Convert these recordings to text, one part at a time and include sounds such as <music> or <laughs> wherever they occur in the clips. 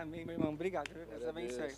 Amém, meu irmão. Obrigado. Deus abençoe.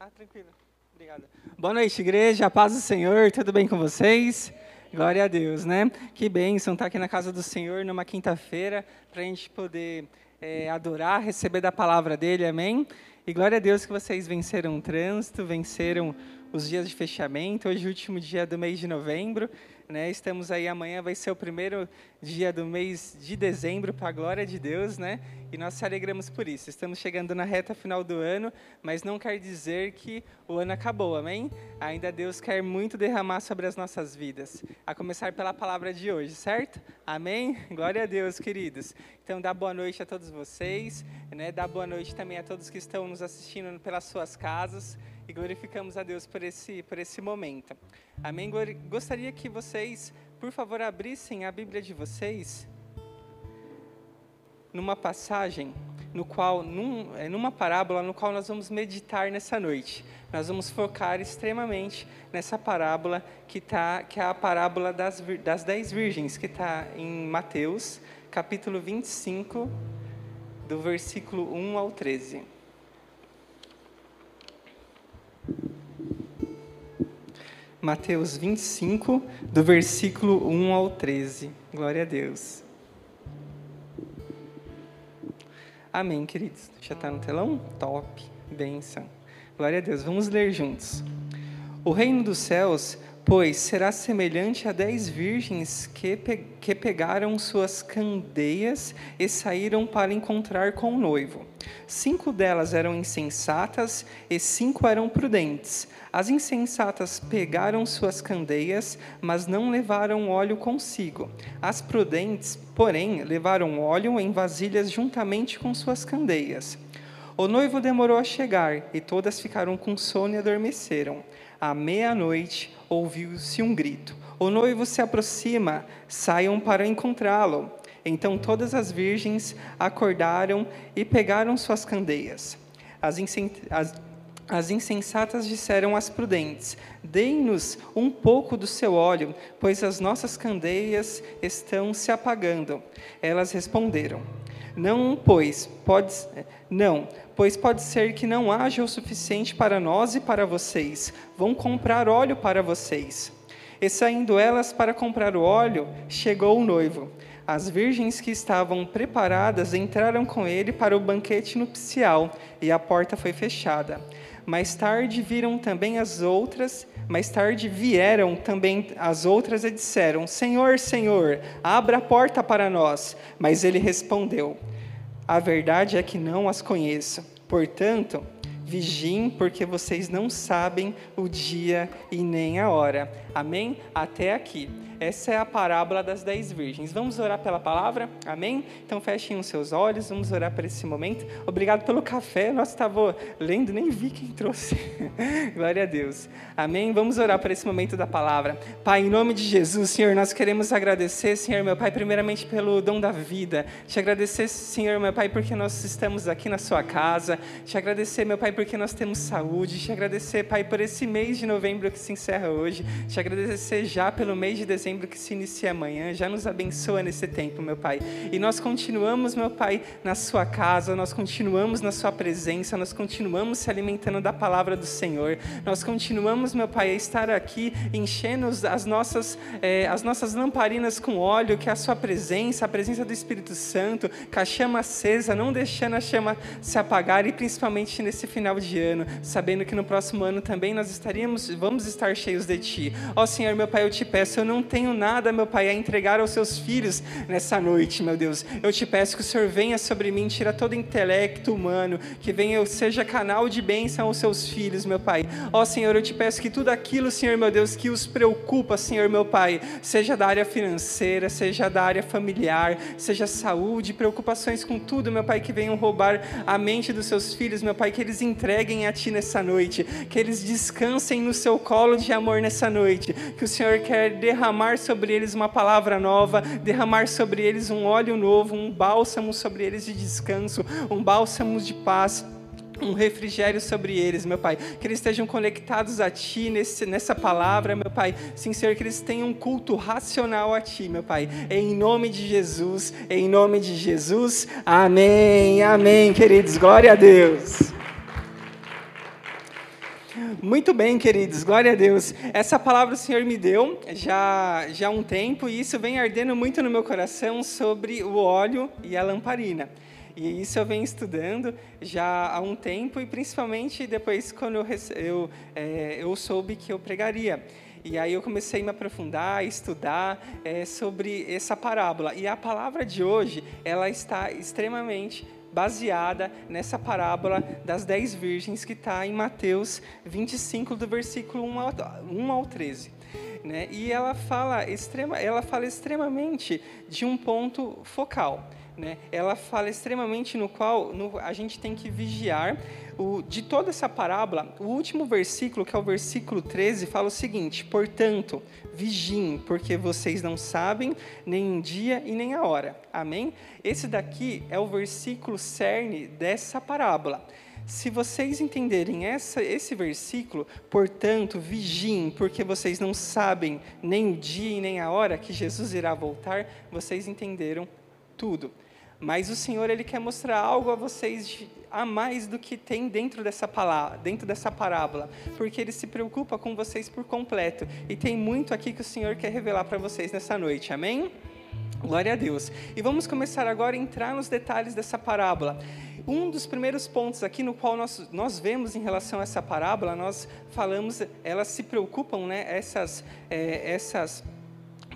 Ah, tranquilo. Obrigado. Boa noite, igreja. A paz do Senhor. Tudo bem com vocês? Glória a Deus, né? Que bênção estar aqui na casa do Senhor numa quinta-feira para a gente poder é, adorar, receber da palavra dele. Amém? E glória a Deus que vocês venceram o trânsito, venceram os dias de fechamento. Hoje é o último dia do mês de novembro. Né? Estamos aí amanhã vai ser o primeiro dia do mês de dezembro para a glória de Deus, né? E nós se alegramos por isso. Estamos chegando na reta final do ano, mas não quer dizer que o ano acabou, amém? Ainda Deus quer muito derramar sobre as nossas vidas, a começar pela palavra de hoje, certo? Amém? Glória a Deus, queridos. Então, dá boa noite a todos vocês, né? Dá boa noite também a todos que estão nos assistindo pelas suas casas e glorificamos a Deus por esse, por esse momento. Amém? Gostaria que vocês, por favor, abrissem a Bíblia de vocês numa passagem no qual, num, é, numa parábola no qual nós vamos meditar nessa noite. Nós vamos focar extremamente nessa parábola que, tá, que é a parábola das, das dez virgens, que está em Mateus, capítulo 25, do versículo 1 ao 13. Mateus 25, do versículo 1 ao 13. Glória a Deus. Amém, queridos. Já está no telão? Top. Benção. Glória a Deus. Vamos ler juntos. O reino dos céus Pois será semelhante a dez virgens que, pe que pegaram suas candeias e saíram para encontrar com o noivo. Cinco delas eram insensatas e cinco eram prudentes. As insensatas pegaram suas candeias, mas não levaram óleo consigo. As prudentes, porém, levaram óleo em vasilhas juntamente com suas candeias. O noivo demorou a chegar e todas ficaram com sono e adormeceram. À meia-noite, ouviu-se um grito: O noivo se aproxima, saiam para encontrá-lo. Então todas as virgens acordaram e pegaram suas candeias. As, as, as insensatas disseram às prudentes: Deem-nos um pouco do seu óleo, pois as nossas candeias estão se apagando. Elas responderam: Não, pois pode não, pois pode ser que não haja o suficiente para nós e para vocês. Vão comprar óleo para vocês. E saindo elas para comprar o óleo, chegou o noivo. As virgens que estavam preparadas entraram com ele para o banquete nupcial, e a porta foi fechada. Mais tarde viram também as outras, mais tarde vieram também as outras e disseram: Senhor, Senhor, abra a porta para nós. Mas ele respondeu: A verdade é que não as conheço. Portanto, vigiem, porque vocês não sabem o dia e nem a hora. Amém? Até aqui. Essa é a parábola das dez virgens. Vamos orar pela palavra? Amém? Então fechem os seus olhos, vamos orar por esse momento. Obrigado pelo café. Nossa, estava lendo, nem vi quem trouxe. <laughs> Glória a Deus. Amém? Vamos orar por esse momento da palavra. Pai, em nome de Jesus, Senhor, nós queremos agradecer, Senhor, meu Pai, primeiramente pelo dom da vida. Te agradecer, Senhor, meu Pai, porque nós estamos aqui na sua casa. Te agradecer, meu Pai, porque nós temos saúde. Te agradecer, Pai, por esse mês de novembro que se encerra hoje. Te agradecer já pelo mês de dezembro dezembro que se inicia amanhã. Já nos abençoa nesse tempo, meu Pai. E nós continuamos, meu Pai, na Sua casa, nós continuamos na Sua presença, nós continuamos se alimentando da palavra do Senhor. Nós continuamos, meu Pai, a estar aqui enchendo as nossas, eh, as nossas lamparinas com óleo, que é a Sua presença, a presença do Espírito Santo, com a chama acesa, não deixando a chama se apagar e principalmente nesse final de ano, sabendo que no próximo ano também nós estaríamos, vamos estar cheios de Ti. Ó Senhor, meu Pai, eu te peço, eu não tenho tenho nada, meu Pai, a entregar aos seus filhos nessa noite, meu Deus. Eu te peço que o Senhor venha sobre mim, tira todo intelecto humano, que venha eu seja canal de bênção aos seus filhos, meu Pai. Ó Senhor, eu te peço que tudo aquilo, Senhor, meu Deus, que os preocupa, Senhor, meu Pai, seja da área financeira, seja da área familiar, seja saúde, preocupações com tudo, meu Pai, que venham roubar a mente dos seus filhos, meu Pai, que eles entreguem a Ti nessa noite, que eles descansem no seu colo de amor nessa noite, que o Senhor quer derramar derramar sobre eles uma palavra nova, derramar sobre eles um óleo novo, um bálsamo sobre eles de descanso, um bálsamo de paz um refrigério sobre eles, meu Pai. Que eles estejam conectados a Ti nesse, nessa palavra, meu Pai. Sim, Senhor, que eles tenham um culto racional a Ti, meu Pai. Em nome de Jesus, em nome de Jesus. Amém, amém, queridos. Glória a Deus. Muito bem, queridos, glória a Deus. Essa palavra o Senhor me deu já, já há um tempo e isso vem ardendo muito no meu coração sobre o óleo e a lamparina. E isso eu venho estudando já há um tempo e principalmente depois quando eu, eu, é, eu soube que eu pregaria. E aí eu comecei a me aprofundar, estudar é, sobre essa parábola. E a palavra de hoje, ela está extremamente baseada nessa parábola das dez virgens que está em Mateus 25, do versículo 1 ao, 1 ao 13. Né? E ela fala, extrema, ela fala extremamente de um ponto focal né, ela fala extremamente no qual no, a gente tem que vigiar. O, de toda essa parábola, o último versículo, que é o versículo 13, fala o seguinte: Portanto, vigiem, porque vocês não sabem nem o dia e nem a hora. Amém? Esse daqui é o versículo cerne dessa parábola. Se vocês entenderem essa, esse versículo, portanto, vigiem, porque vocês não sabem nem o dia e nem a hora que Jesus irá voltar, vocês entenderam tudo. Mas o Senhor ele quer mostrar algo a vocês a mais do que tem dentro dessa palavra, dentro dessa parábola, porque ele se preocupa com vocês por completo e tem muito aqui que o Senhor quer revelar para vocês nessa noite. Amém? Glória a Deus. E vamos começar agora a entrar nos detalhes dessa parábola. Um dos primeiros pontos aqui no qual nós, nós vemos em relação a essa parábola, nós falamos, elas se preocupam, né, essas, é, essas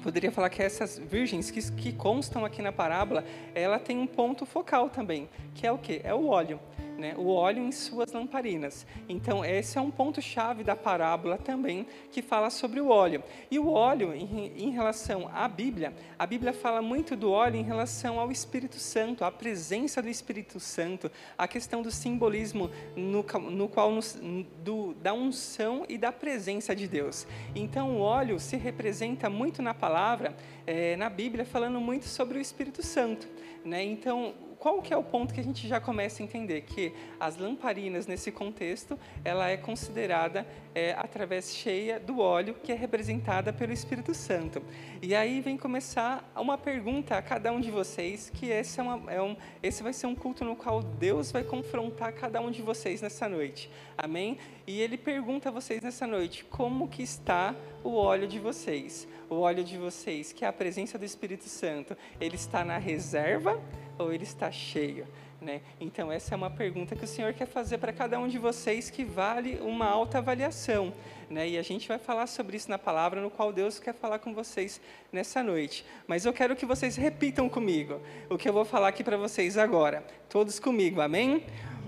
poderia falar que essas virgens que, que constam aqui na parábola, ela tem um ponto focal também, que é o que? É o óleo né, o óleo em suas lamparinas. Então, esse é um ponto-chave da parábola também, que fala sobre o óleo. E o óleo, em, em, relação à Bíblia, a Bíblia fala muito do óleo em relação ao Espírito Santo, à presença do Espírito Santo, a questão do simbolismo no, no qual nos, do, da unção e da presença de Deus. Então, o óleo se representa muito na palavra, é, na Bíblia, falando muito sobre o Espírito Santo. Né? Então, qual que é o ponto que a gente já começa a entender? Que as lamparinas, nesse contexto, ela é considerada é, através cheia do óleo, que é representada pelo Espírito Santo. E aí vem começar uma pergunta a cada um de vocês, que esse, é, uma, é um, esse vai ser um culto no qual Deus vai confrontar cada um de vocês nessa noite. Amém? E Ele pergunta a vocês nessa noite, como que está o óleo de vocês? O óleo de vocês, que é a presença do Espírito Santo, ele está na reserva ou ele está cheio? Né? Então, essa é uma pergunta que o Senhor quer fazer para cada um de vocês que vale uma alta avaliação. Né? E a gente vai falar sobre isso na palavra, no qual Deus quer falar com vocês nessa noite. Mas eu quero que vocês repitam comigo o que eu vou falar aqui para vocês agora. Todos comigo, amém?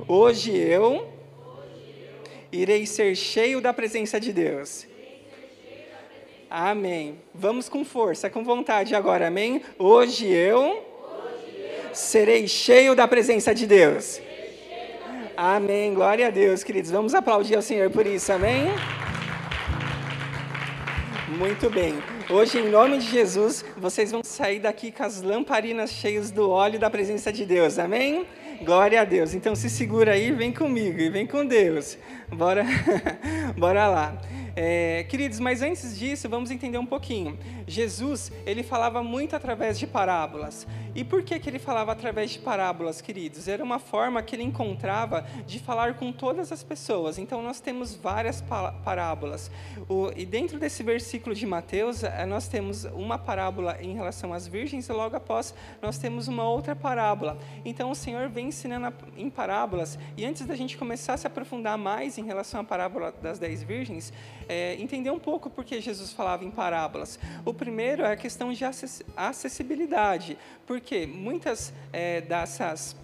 Hoje eu irei ser cheio da presença de Deus. Amém. Vamos com força, com vontade agora, amém? Hoje eu serei cheio da presença de Deus. Amém. Glória a Deus, queridos. Vamos aplaudir ao Senhor por isso, amém? Muito bem. Hoje, em nome de Jesus, vocês vão sair daqui com as lamparinas cheias do óleo da presença de Deus, amém? Glória a Deus. Então se segura aí, vem comigo e vem com Deus. Bora, <laughs> bora lá. É, queridos, mas antes disso, vamos entender um pouquinho. Jesus, ele falava muito através de parábolas. E por que, que ele falava através de parábolas, queridos? Era uma forma que ele encontrava de falar com todas as pessoas. Então, nós temos várias parábolas. O, e dentro desse versículo de Mateus, eh, nós temos uma parábola em relação às virgens, e logo após, nós temos uma outra parábola. Então, o Senhor vem ensinando em parábolas. E antes da gente começar a se aprofundar mais em relação à parábola das dez virgens, é, entender um pouco por que Jesus falava em parábolas. O primeiro é a questão de acessibilidade, porque muitas é, dessas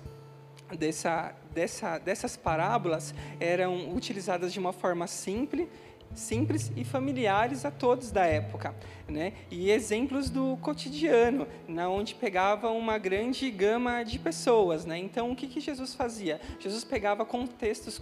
dessa, dessa, dessas parábolas eram utilizadas de uma forma simples, simples e familiares a todos da época. né? E exemplos do cotidiano, na onde pegava uma grande gama de pessoas, né? Então, o que, que Jesus fazia? Jesus pegava contextos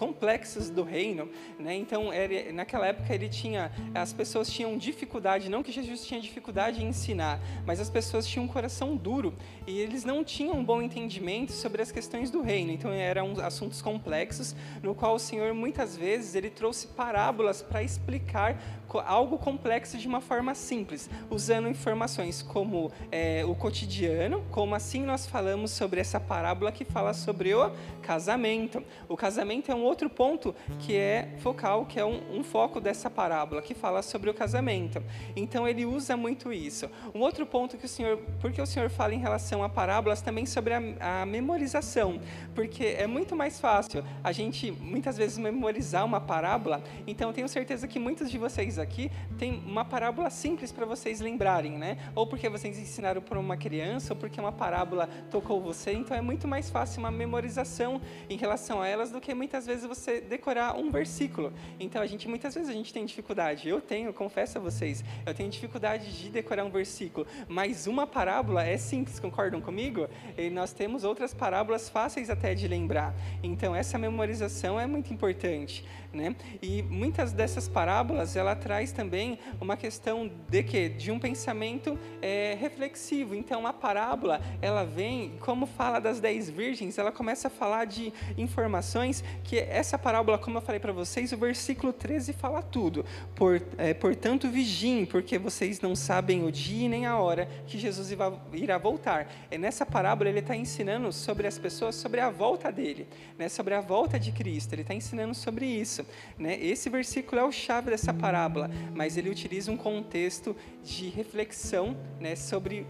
complexos do reino, né? Então, era, naquela época ele tinha, as pessoas tinham dificuldade, não que Jesus tinha dificuldade em ensinar, mas as pessoas tinham um coração duro e eles não tinham um bom entendimento sobre as questões do reino. Então, eram assuntos complexos, no qual o Senhor muitas vezes ele trouxe parábolas para explicar algo complexo de uma forma simples, usando informações como é, o cotidiano, como assim nós falamos sobre essa parábola que fala sobre o casamento. O casamento é um outro ponto que é focal, que é um, um foco dessa parábola, que fala sobre o casamento. Então ele usa muito isso. Um outro ponto que o Senhor, porque o Senhor fala em relação a parábolas também sobre a, a memorização, porque é muito mais fácil a gente muitas vezes memorizar uma parábola. Então tenho certeza que muitos de vocês aqui tem uma parábola simples para vocês lembrarem, né? Ou porque vocês ensinaram para uma criança, ou porque uma parábola tocou você. Então é muito mais fácil uma memorização em relação a elas do que muitas vezes você decorar um versículo. Então a gente muitas vezes a gente tem dificuldade. Eu tenho, confesso a vocês, eu tenho dificuldade de decorar um versículo. Mas uma parábola é simples, concordam comigo? E nós temos outras parábolas fáceis até de lembrar. Então essa memorização é muito importante, né? E muitas dessas parábolas ela traz também uma questão de que de um pensamento é, reflexivo. Então a parábola ela vem, como fala das dez virgens, ela começa a falar de informações que essa parábola, como eu falei para vocês, o versículo 13 fala tudo. Por, é, portanto vigiem, porque vocês não sabem o dia nem a hora que Jesus irá voltar. E nessa parábola ele está ensinando sobre as pessoas, sobre a volta dele, né? sobre a volta de Cristo. Ele está ensinando sobre isso. Né? Esse versículo é o chave dessa parábola, mas ele utiliza um contexto de reflexão né, sobre,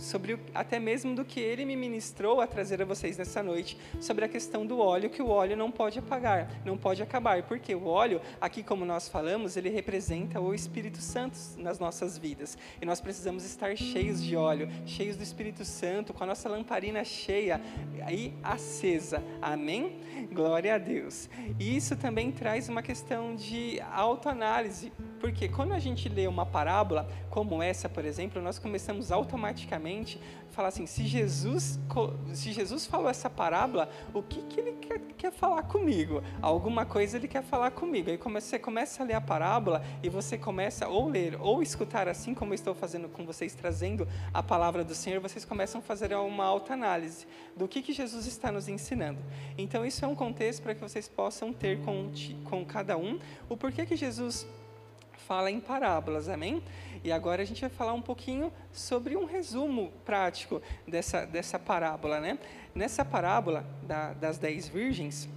sobre até mesmo do que ele me ministrou a trazer a vocês nessa noite, sobre a questão do óleo, que o óleo não pode apagar, não pode acabar, porque o óleo, aqui como nós falamos, ele representa o Espírito Santo nas nossas vidas, e nós precisamos estar cheios de óleo, cheios do Espírito Santo, com a nossa lamparina cheia e acesa, amém? Glória a Deus. E isso também traz uma questão de autoanálise, porque quando a gente lê uma parábola como essa, por exemplo, nós começamos automaticamente a falar assim: se Jesus, se Jesus falou essa parábola, o que, que ele quer, quer falar comigo? Alguma coisa ele quer falar comigo. Aí você começa a ler a parábola e você começa ou ler ou escutar, assim como eu estou fazendo com vocês, trazendo a palavra do Senhor, vocês começam a fazer uma autoanálise do que, que Jesus está nos ensinando. Então, isso é um contexto para que vocês possam ter com, com cada um o porquê que Jesus fala em parábolas, amém? E agora a gente vai falar um pouquinho sobre um resumo prático dessa, dessa parábola, né? Nessa parábola da, das dez virgens,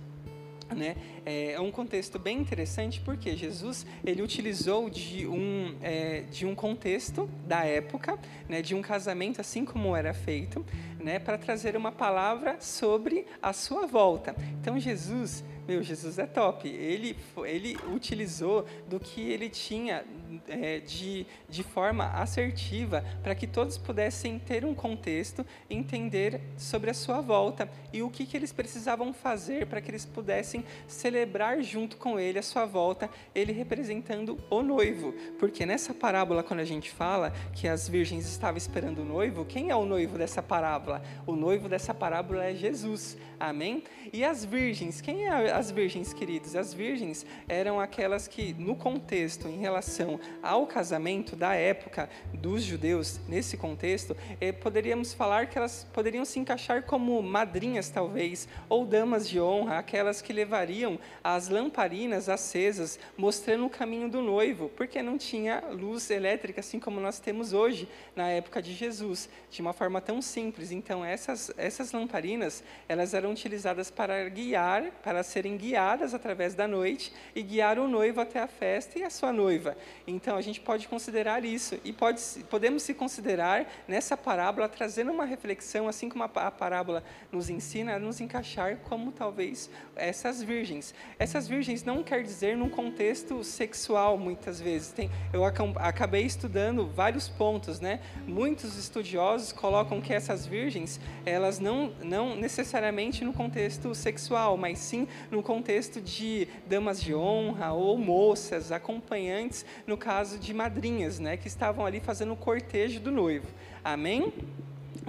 né? É, é um contexto bem interessante porque Jesus ele utilizou de um, é, de um contexto da época, né, de um casamento assim como era feito, né, para trazer uma palavra sobre a sua volta. Então Jesus meu, Jesus é top. Ele, ele utilizou do que ele tinha é, de, de forma assertiva para que todos pudessem ter um contexto, entender sobre a sua volta e o que, que eles precisavam fazer para que eles pudessem celebrar junto com ele a sua volta, ele representando o noivo. Porque nessa parábola, quando a gente fala que as virgens estavam esperando o noivo, quem é o noivo dessa parábola? O noivo dessa parábola é Jesus. Amém? E as virgens, quem é as virgens, queridos? As virgens eram aquelas que, no contexto, em relação ao casamento da época dos judeus, nesse contexto, eh, poderíamos falar que elas poderiam se encaixar como madrinhas, talvez, ou damas de honra, aquelas que levariam as lamparinas acesas, mostrando o caminho do noivo, porque não tinha luz elétrica, assim como nós temos hoje, na época de Jesus, de uma forma tão simples. Então, essas, essas lamparinas, elas eram utilizadas para guiar, para serem guiadas através da noite e guiar o noivo até a festa e a sua noiva. Então a gente pode considerar isso e pode, podemos se considerar nessa parábola trazendo uma reflexão, assim como a, a parábola nos ensina, a nos encaixar como talvez essas virgens. Essas virgens não quer dizer num contexto sexual muitas vezes. Tem, eu acabei estudando vários pontos, né? Muitos estudiosos colocam que essas virgens elas não não necessariamente no contexto sexual, mas sim no contexto de damas de honra ou moças, acompanhantes, no caso de madrinhas, né, que estavam ali fazendo o cortejo do noivo. Amém?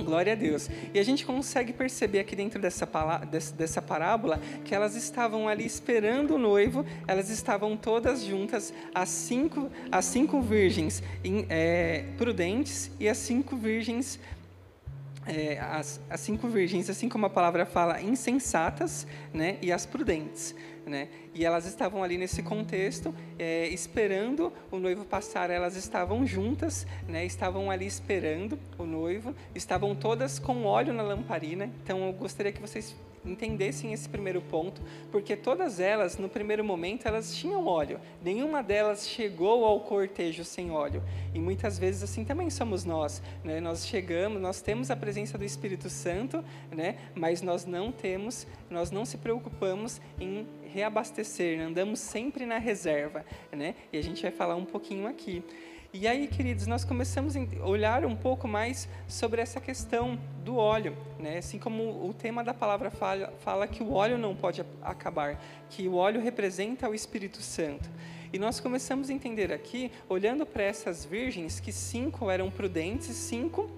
Glória a Deus. E a gente consegue perceber aqui dentro dessa, dessa parábola que elas estavam ali esperando o noivo, elas estavam todas juntas, as cinco, as cinco virgens é, prudentes e as cinco virgens é, as, as, cinco virgens, assim como a palavra fala, insensatas, né, e as prudentes, né, e elas estavam ali nesse contexto, é, esperando o noivo passar, elas estavam juntas, né, estavam ali esperando o noivo, estavam todas com óleo na lamparina, então eu gostaria que vocês entendessem esse primeiro ponto, porque todas elas, no primeiro momento, elas tinham óleo. Nenhuma delas chegou ao cortejo sem óleo. E muitas vezes assim também somos nós. Né? Nós chegamos, nós temos a presença do Espírito Santo, né? mas nós não temos, nós não se preocupamos em reabastecer, andamos sempre na reserva. Né? E a gente vai falar um pouquinho aqui. E aí, queridos, nós começamos a olhar um pouco mais sobre essa questão do óleo, né? Assim como o tema da palavra fala, fala que o óleo não pode acabar, que o óleo representa o Espírito Santo. E nós começamos a entender aqui, olhando para essas virgens, que cinco eram prudentes, cinco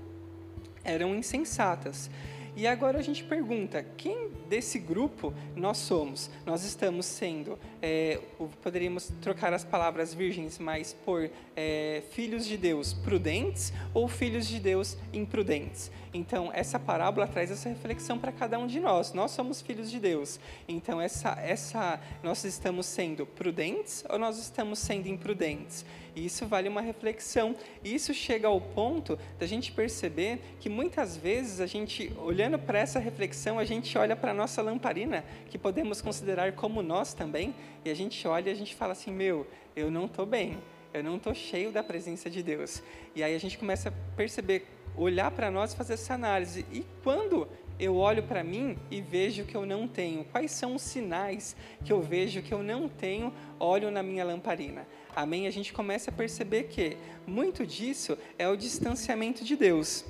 eram insensatas. E agora a gente pergunta: quem desse grupo nós somos? Nós estamos sendo, é, poderíamos trocar as palavras virgens mais por é, filhos de Deus prudentes ou filhos de Deus imprudentes? Então, essa parábola traz essa reflexão para cada um de nós. Nós somos filhos de Deus. Então, essa, essa, nós estamos sendo prudentes ou nós estamos sendo imprudentes? E isso vale uma reflexão. Isso chega ao ponto da gente perceber que muitas vezes a gente, olhando para essa reflexão, a gente olha para nossa lamparina, que podemos considerar como nós também, e a gente olha e a gente fala assim: meu, eu não estou bem, eu não estou cheio da presença de Deus. E aí a gente começa a perceber, olhar para nós e fazer essa análise. E quando eu olho para mim e vejo que eu não tenho? Quais são os sinais que eu vejo que eu não tenho óleo na minha lamparina? Amém? A gente começa a perceber que muito disso é o distanciamento de Deus.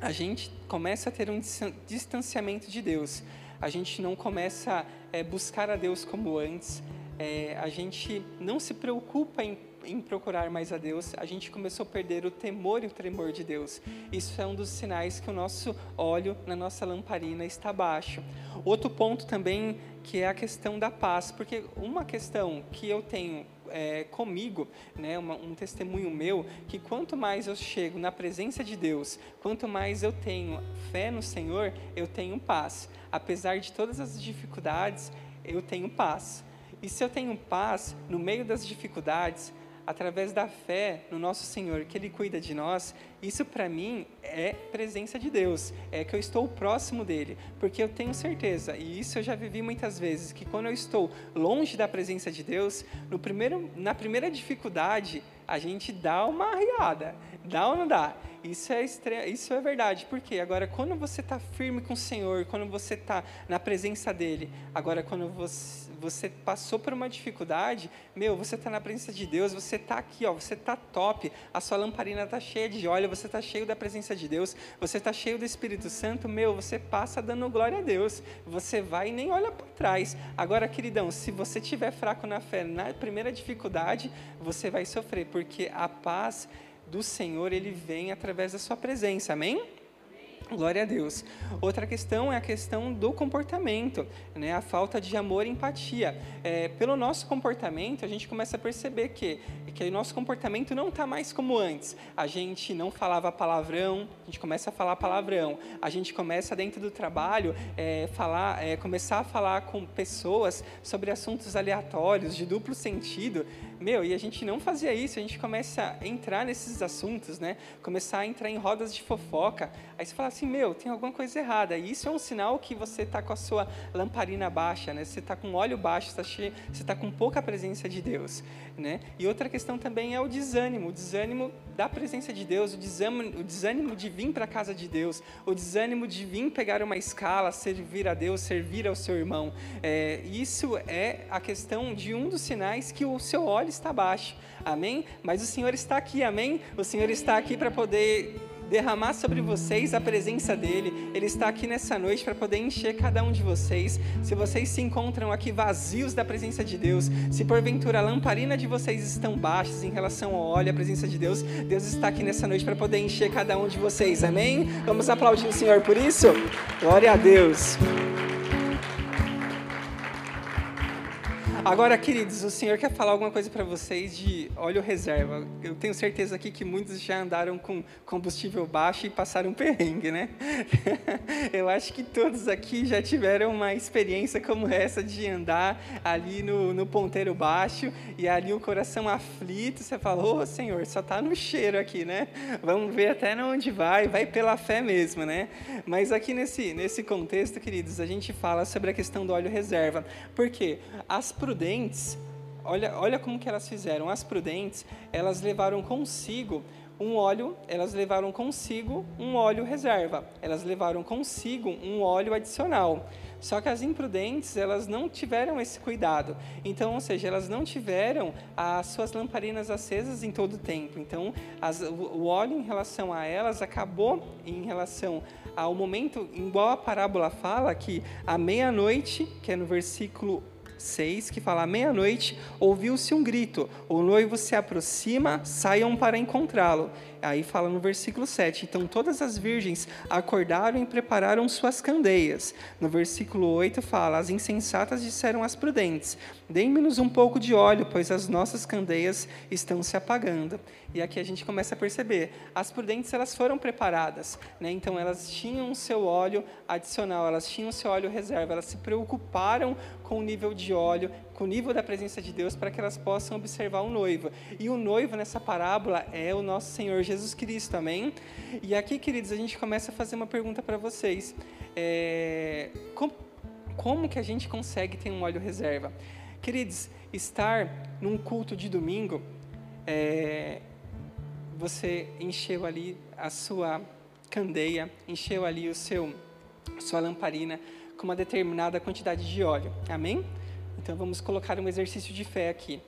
A gente começa a ter um distanciamento de Deus. A gente não começa a é, buscar a Deus como antes. É, a gente não se preocupa em em procurar mais a Deus, a gente começou a perder o temor e o tremor de Deus. Isso é um dos sinais que o nosso óleo na nossa lamparina está baixo. Outro ponto também que é a questão da paz, porque uma questão que eu tenho é, comigo, né, uma, um testemunho meu, que quanto mais eu chego na presença de Deus, quanto mais eu tenho fé no Senhor, eu tenho paz. Apesar de todas as dificuldades, eu tenho paz. E se eu tenho paz no meio das dificuldades, através da fé no nosso Senhor, que Ele cuida de nós, isso para mim é presença de Deus, é que eu estou próximo dele, porque eu tenho certeza, e isso eu já vivi muitas vezes, que quando eu estou longe da presença de Deus, no primeiro, na primeira dificuldade, a gente dá uma arriada, dá ou não dá? Isso é, estre... isso é verdade, porque agora quando você está firme com o Senhor, quando você está na presença dele, agora quando você, você passou por uma dificuldade, meu, você está na presença de Deus, você está aqui, ó, você está top, a sua lamparina está cheia de óleo, você está cheio da presença de Deus, você está cheio do Espírito Santo, meu, você passa dando glória a Deus, você vai e nem olha para trás. Agora, queridão, se você estiver fraco na fé, na primeira dificuldade, você vai sofrer, porque a paz do Senhor, ele vem através da sua presença, amém? Glória a Deus. Outra questão é a questão do comportamento, né? a falta de amor e empatia. É, pelo nosso comportamento, a gente começa a perceber que, que o nosso comportamento não está mais como antes. A gente não falava palavrão, a gente começa a falar palavrão. A gente começa dentro do trabalho é, falar, é, começar a falar com pessoas sobre assuntos aleatórios, de duplo sentido. Meu, e a gente não fazia isso, a gente começa a entrar nesses assuntos, né? Começar a entrar em rodas de fofoca. Aí você fala assim, meu, tem alguma coisa errada. E isso é um sinal que você está com a sua lamparina baixa, né? Você está com óleo baixo, tá você está com pouca presença de Deus, né? E outra questão também é o desânimo, o desânimo da presença de Deus, o desânimo, o desânimo de vir para a casa de Deus, o desânimo de vir pegar uma escala, servir a Deus, servir ao seu irmão. É, isso é a questão de um dos sinais que o seu óleo está baixo. Amém? Mas o Senhor está aqui, amém? O Senhor está aqui para poder derramar sobre vocês a presença dele. Ele está aqui nessa noite para poder encher cada um de vocês. Se vocês se encontram aqui vazios da presença de Deus, se porventura a lamparina de vocês estão baixas em relação ao óleo, a presença de Deus, Deus está aqui nessa noite para poder encher cada um de vocês. Amém? Vamos aplaudir o Senhor por isso? Glória a Deus. Agora, queridos, o Senhor quer falar alguma coisa para vocês de óleo reserva. Eu tenho certeza aqui que muitos já andaram com combustível baixo e passaram um perrengue, né? <laughs> Eu acho que todos aqui já tiveram uma experiência como essa de andar ali no, no ponteiro baixo e ali o coração aflito. Você fala, ô oh, Senhor, só está no cheiro aqui, né? Vamos ver até onde vai, vai pela fé mesmo, né? Mas aqui nesse, nesse contexto, queridos, a gente fala sobre a questão do óleo reserva. Por quê? As prudentes, olha, olha como que elas fizeram. As prudentes, elas levaram consigo um óleo, elas levaram consigo um óleo reserva. Elas levaram consigo um óleo adicional. Só que as imprudentes, elas não tiveram esse cuidado. Então, ou seja, elas não tiveram as suas lamparinas acesas em todo o tempo. Então, as, o óleo em relação a elas acabou em relação ao momento, igual a parábola fala, que à meia-noite, que é no versículo 6, que fala: meia-noite ouviu-se um grito, o noivo se aproxima, saiam para encontrá-lo. Aí fala no versículo 7: Então todas as virgens acordaram e prepararam suas candeias. No versículo 8 fala: As insensatas disseram às prudentes: Dê-me-nos um pouco de óleo, pois as nossas candeias estão se apagando. E aqui a gente começa a perceber: as prudentes elas foram preparadas, né? então elas tinham seu óleo adicional, elas tinham seu óleo reserva, elas se preocuparam com o nível de óleo, com o nível da presença de Deus, para que elas possam observar o noivo. E o noivo nessa parábola é o nosso Senhor Jesus Cristo, amém? E aqui, queridos, a gente começa a fazer uma pergunta para vocês: é, como, como que a gente consegue ter um óleo reserva? Queridos, estar num culto de domingo, é, você encheu ali a sua candeia, encheu ali o seu sua lamparina com uma determinada quantidade de óleo. Amém? Então vamos colocar um exercício de fé aqui.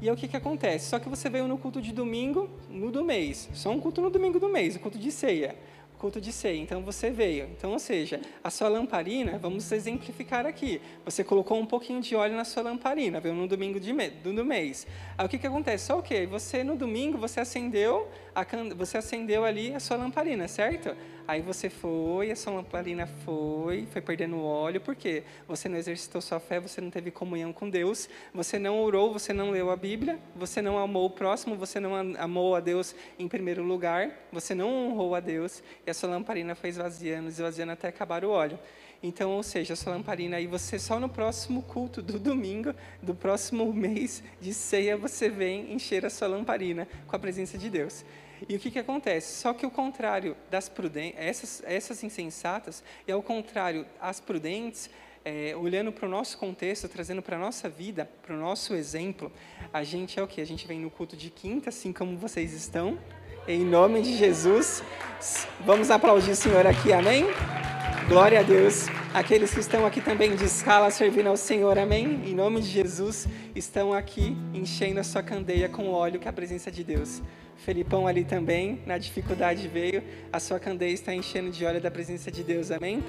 E aí o que, que acontece? Só que você veio no culto de domingo, no do mês. Só um culto no domingo do mês, o culto de ceia. O culto de ceia. Então você veio. Então, ou seja, a sua lamparina, vamos exemplificar aqui. Você colocou um pouquinho de óleo na sua lamparina, veio no domingo de me, do mês. Aí o que, que acontece? Só o quê? Você no domingo você acendeu, a, você acendeu ali a sua lamparina, certo? Aí você foi, a sua lamparina foi, foi perdendo óleo, por quê? Você não exercitou sua fé, você não teve comunhão com Deus, você não orou, você não leu a Bíblia, você não amou o próximo, você não amou a Deus em primeiro lugar, você não honrou a Deus, e a sua lamparina foi esvaziando, esvaziando até acabar o óleo. Então, ou seja, a sua lamparina aí, você só no próximo culto do domingo, do próximo <laughs> mês de ceia, você vem encher a sua lamparina com a presença de Deus. E o que, que acontece? Só que o contrário das prudentes, essas, essas insensatas, e ao contrário, as prudentes, é, olhando para o nosso contexto, trazendo para a nossa vida, para o nosso exemplo, a gente é o que? A gente vem no culto de quinta, assim como vocês estão, em nome de Jesus. Vamos aplaudir o Senhor aqui, amém? Glória a Deus. Aqueles que estão aqui também de escala servindo ao Senhor, amém? Em nome de Jesus, estão aqui enchendo a sua candeia com óleo, que é a presença de Deus. Felipão ali também, na dificuldade veio, a sua candeia está enchendo de óleo da presença de Deus, amém?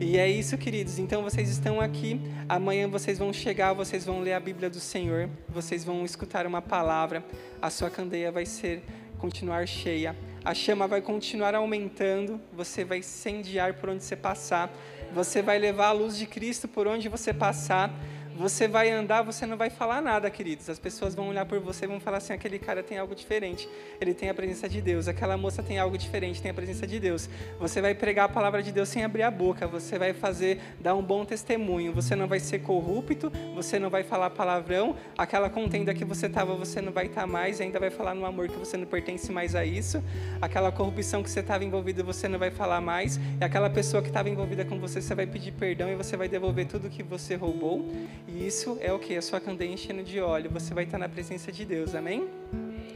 E é isso, queridos. Então vocês estão aqui, amanhã vocês vão chegar, vocês vão ler a Bíblia do Senhor, vocês vão escutar uma palavra, a sua candeia vai ser continuar cheia, a chama vai continuar aumentando, você vai incendiar por onde você passar, você vai levar a luz de Cristo por onde você passar você vai andar, você não vai falar nada, queridos. As pessoas vão olhar por você e vão falar assim: aquele cara tem algo diferente. Ele tem a presença de Deus. Aquela moça tem algo diferente, tem a presença de Deus. Você vai pregar a palavra de Deus sem abrir a boca. Você vai fazer, dar um bom testemunho. Você não vai ser corrupto. Você não vai falar palavrão. Aquela contenda que você estava, você não vai estar tá mais. Ainda vai falar no amor que você não pertence mais a isso. Aquela corrupção que você estava envolvido, você não vai falar mais. E aquela pessoa que estava envolvida com você, você vai pedir perdão e você vai devolver tudo que você roubou. E isso é o que? A sua candeia enchendo de óleo. Você vai estar na presença de Deus, amém?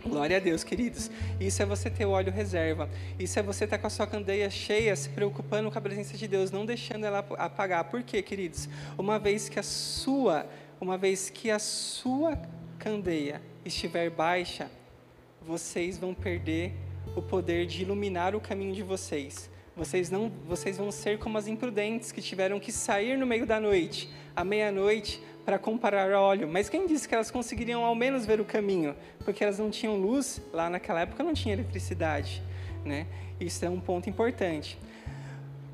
Glória a Deus, queridos. Isso é você ter o óleo reserva. Isso é você estar com a sua candeia cheia, se preocupando com a presença de Deus, não deixando ela apagar. Por quê, queridos? Uma vez que a sua, uma vez que a sua candeia estiver baixa, vocês vão perder o poder de iluminar o caminho de vocês. Vocês não, vocês vão ser como as imprudentes que tiveram que sair no meio da noite, à meia-noite, para comparar óleo. Mas quem disse que elas conseguiriam ao menos ver o caminho? Porque elas não tinham luz, lá naquela época não tinha eletricidade, né? Isso é um ponto importante.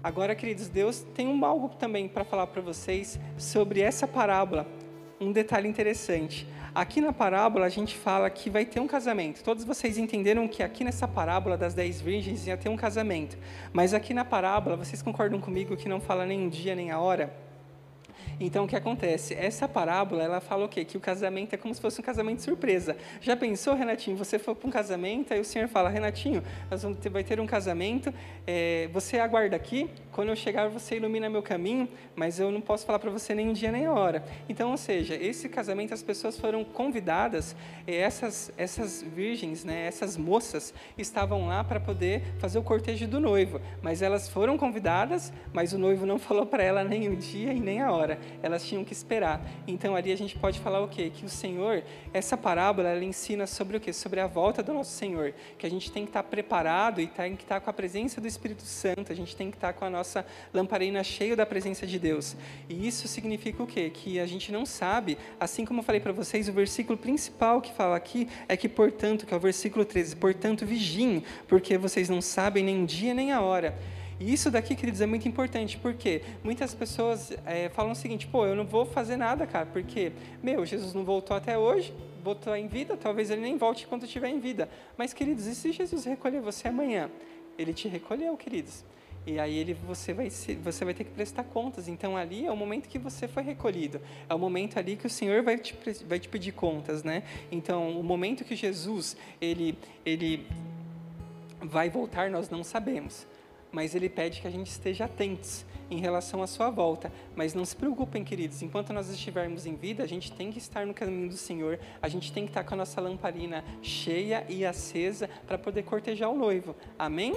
Agora, queridos, Deus tem um algo também para falar para vocês sobre essa parábola. Um detalhe interessante. Aqui na parábola a gente fala que vai ter um casamento. Todos vocês entenderam que aqui nessa parábola das dez virgens ia ter um casamento. Mas aqui na parábola, vocês concordam comigo que não fala nem um dia nem a hora? Então, o que acontece? Essa parábola, ela fala o quê? Que o casamento é como se fosse um casamento surpresa. Já pensou, Renatinho? Você foi para um casamento, aí o senhor fala, Renatinho, nós vamos ter, vai ter um casamento, é, você aguarda aqui, quando eu chegar você ilumina meu caminho, mas eu não posso falar para você nem um dia nem a hora. Então, ou seja, esse casamento, as pessoas foram convidadas, essas, essas virgens, né, essas moças, estavam lá para poder fazer o cortejo do noivo, mas elas foram convidadas, mas o noivo não <laughs> falou para ela nem o dia e nem a hora elas tinham que esperar. Então ali a gente pode falar o quê? Que o Senhor, essa parábola, ela ensina sobre o quê? Sobre a volta do nosso Senhor, que a gente tem que estar preparado e tem que estar com a presença do Espírito Santo, a gente tem que estar com a nossa lamparina cheia da presença de Deus. E isso significa o quê? Que a gente não sabe, assim como eu falei para vocês, o versículo principal que fala aqui é que, portanto, que é o versículo 13, portanto, vigiem, porque vocês não sabem nem o dia nem a hora. E isso daqui, queridos, é muito importante, porque muitas pessoas é, falam o seguinte, pô, eu não vou fazer nada, cara, porque, meu, Jesus não voltou até hoje, voltou em vida, talvez ele nem volte quando estiver em vida. Mas, queridos, e se Jesus recolher você amanhã? Ele te recolheu, queridos. E aí ele, você, vai, você vai ter que prestar contas. Então ali é o momento que você foi recolhido. É o momento ali que o Senhor vai te, vai te pedir contas, né? Então, o momento que Jesus, ele, ele vai voltar, nós não sabemos mas ele pede que a gente esteja atentos em relação à sua volta. Mas não se preocupem, queridos, enquanto nós estivermos em vida, a gente tem que estar no caminho do Senhor, a gente tem que estar com a nossa lamparina cheia e acesa para poder cortejar o noivo. Amém?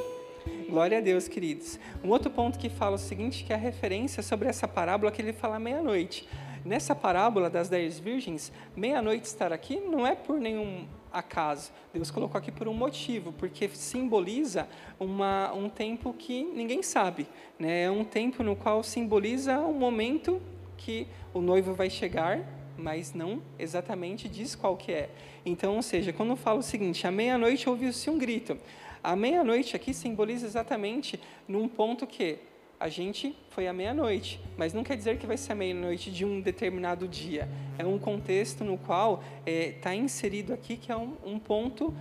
Glória a Deus, queridos. Um outro ponto que fala o seguinte, que é a referência sobre essa parábola que ele fala meia-noite. Nessa parábola das dez virgens, meia-noite estar aqui não é por nenhum acaso. Deus colocou aqui por um motivo, porque simboliza uma, um tempo que ninguém sabe. Né? É um tempo no qual simboliza um momento que o noivo vai chegar, mas não exatamente diz qual que é. Então, ou seja, quando eu falo o seguinte, à meia-noite ouviu-se um grito. A meia-noite aqui simboliza exatamente num ponto que a gente foi à meia-noite, mas não quer dizer que vai ser a meia-noite de um determinado dia. É um contexto no qual está é, tá inserido aqui que é um, um ponto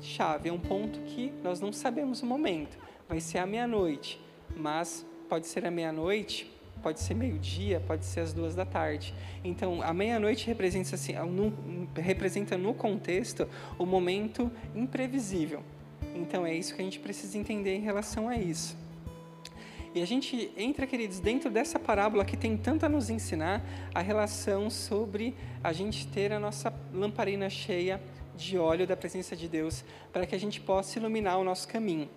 chave, é um ponto que nós não sabemos o momento. Vai ser à meia-noite, mas pode ser à meia-noite, pode ser meio-dia, pode ser às duas da tarde. Então, a meia-noite representa, assim, representa no contexto o momento imprevisível. Então, é isso que a gente precisa entender em relação a isso. E a gente entra, queridos, dentro dessa parábola que tem tanto a nos ensinar a relação sobre a gente ter a nossa lamparina cheia de óleo da presença de Deus, para que a gente possa iluminar o nosso caminho.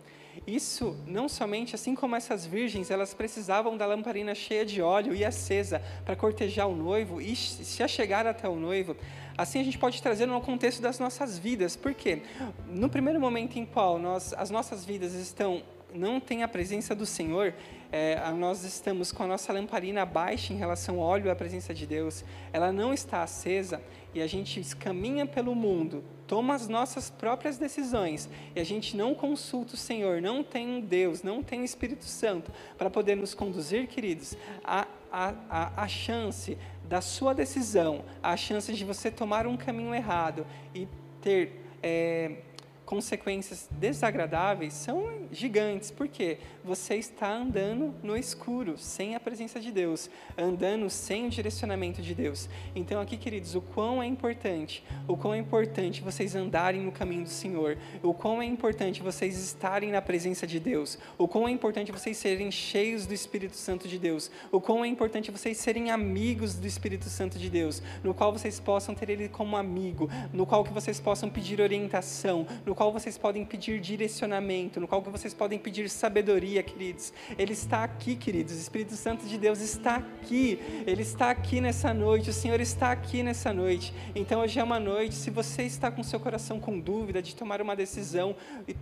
Isso não somente, assim como essas virgens, elas precisavam da lamparina cheia de óleo e acesa para cortejar o noivo e se achegar até o noivo. Assim a gente pode trazer no contexto das nossas vidas. Por quê? No primeiro momento em qual nós, as nossas vidas estão não tem a presença do Senhor, é, nós estamos com a nossa lamparina baixa em relação ao óleo à presença de Deus, ela não está acesa e a gente caminha pelo mundo, toma as nossas próprias decisões e a gente não consulta o Senhor, não tem Deus, não tem Espírito Santo para poder nos conduzir, queridos, a, a, a, a chance da sua decisão, a chance de você tomar um caminho errado e ter. É, consequências desagradáveis são gigantes, porque você está andando no escuro, sem a presença de Deus, andando sem o direcionamento de Deus. Então, aqui, queridos, o quão é importante, o quão é importante vocês andarem no caminho do Senhor, o quão é importante vocês estarem na presença de Deus, o quão é importante vocês serem cheios do Espírito Santo de Deus, o quão é importante vocês serem amigos do Espírito Santo de Deus, no qual vocês possam ter Ele como amigo, no qual que vocês possam pedir orientação, no qual vocês podem pedir direcionamento, no qual vocês podem pedir sabedoria, queridos. Ele está aqui, queridos. O Espírito Santo de Deus está aqui. Ele está aqui nessa noite. O Senhor está aqui nessa noite. Então hoje é uma noite. Se você está com seu coração com dúvida de tomar uma decisão,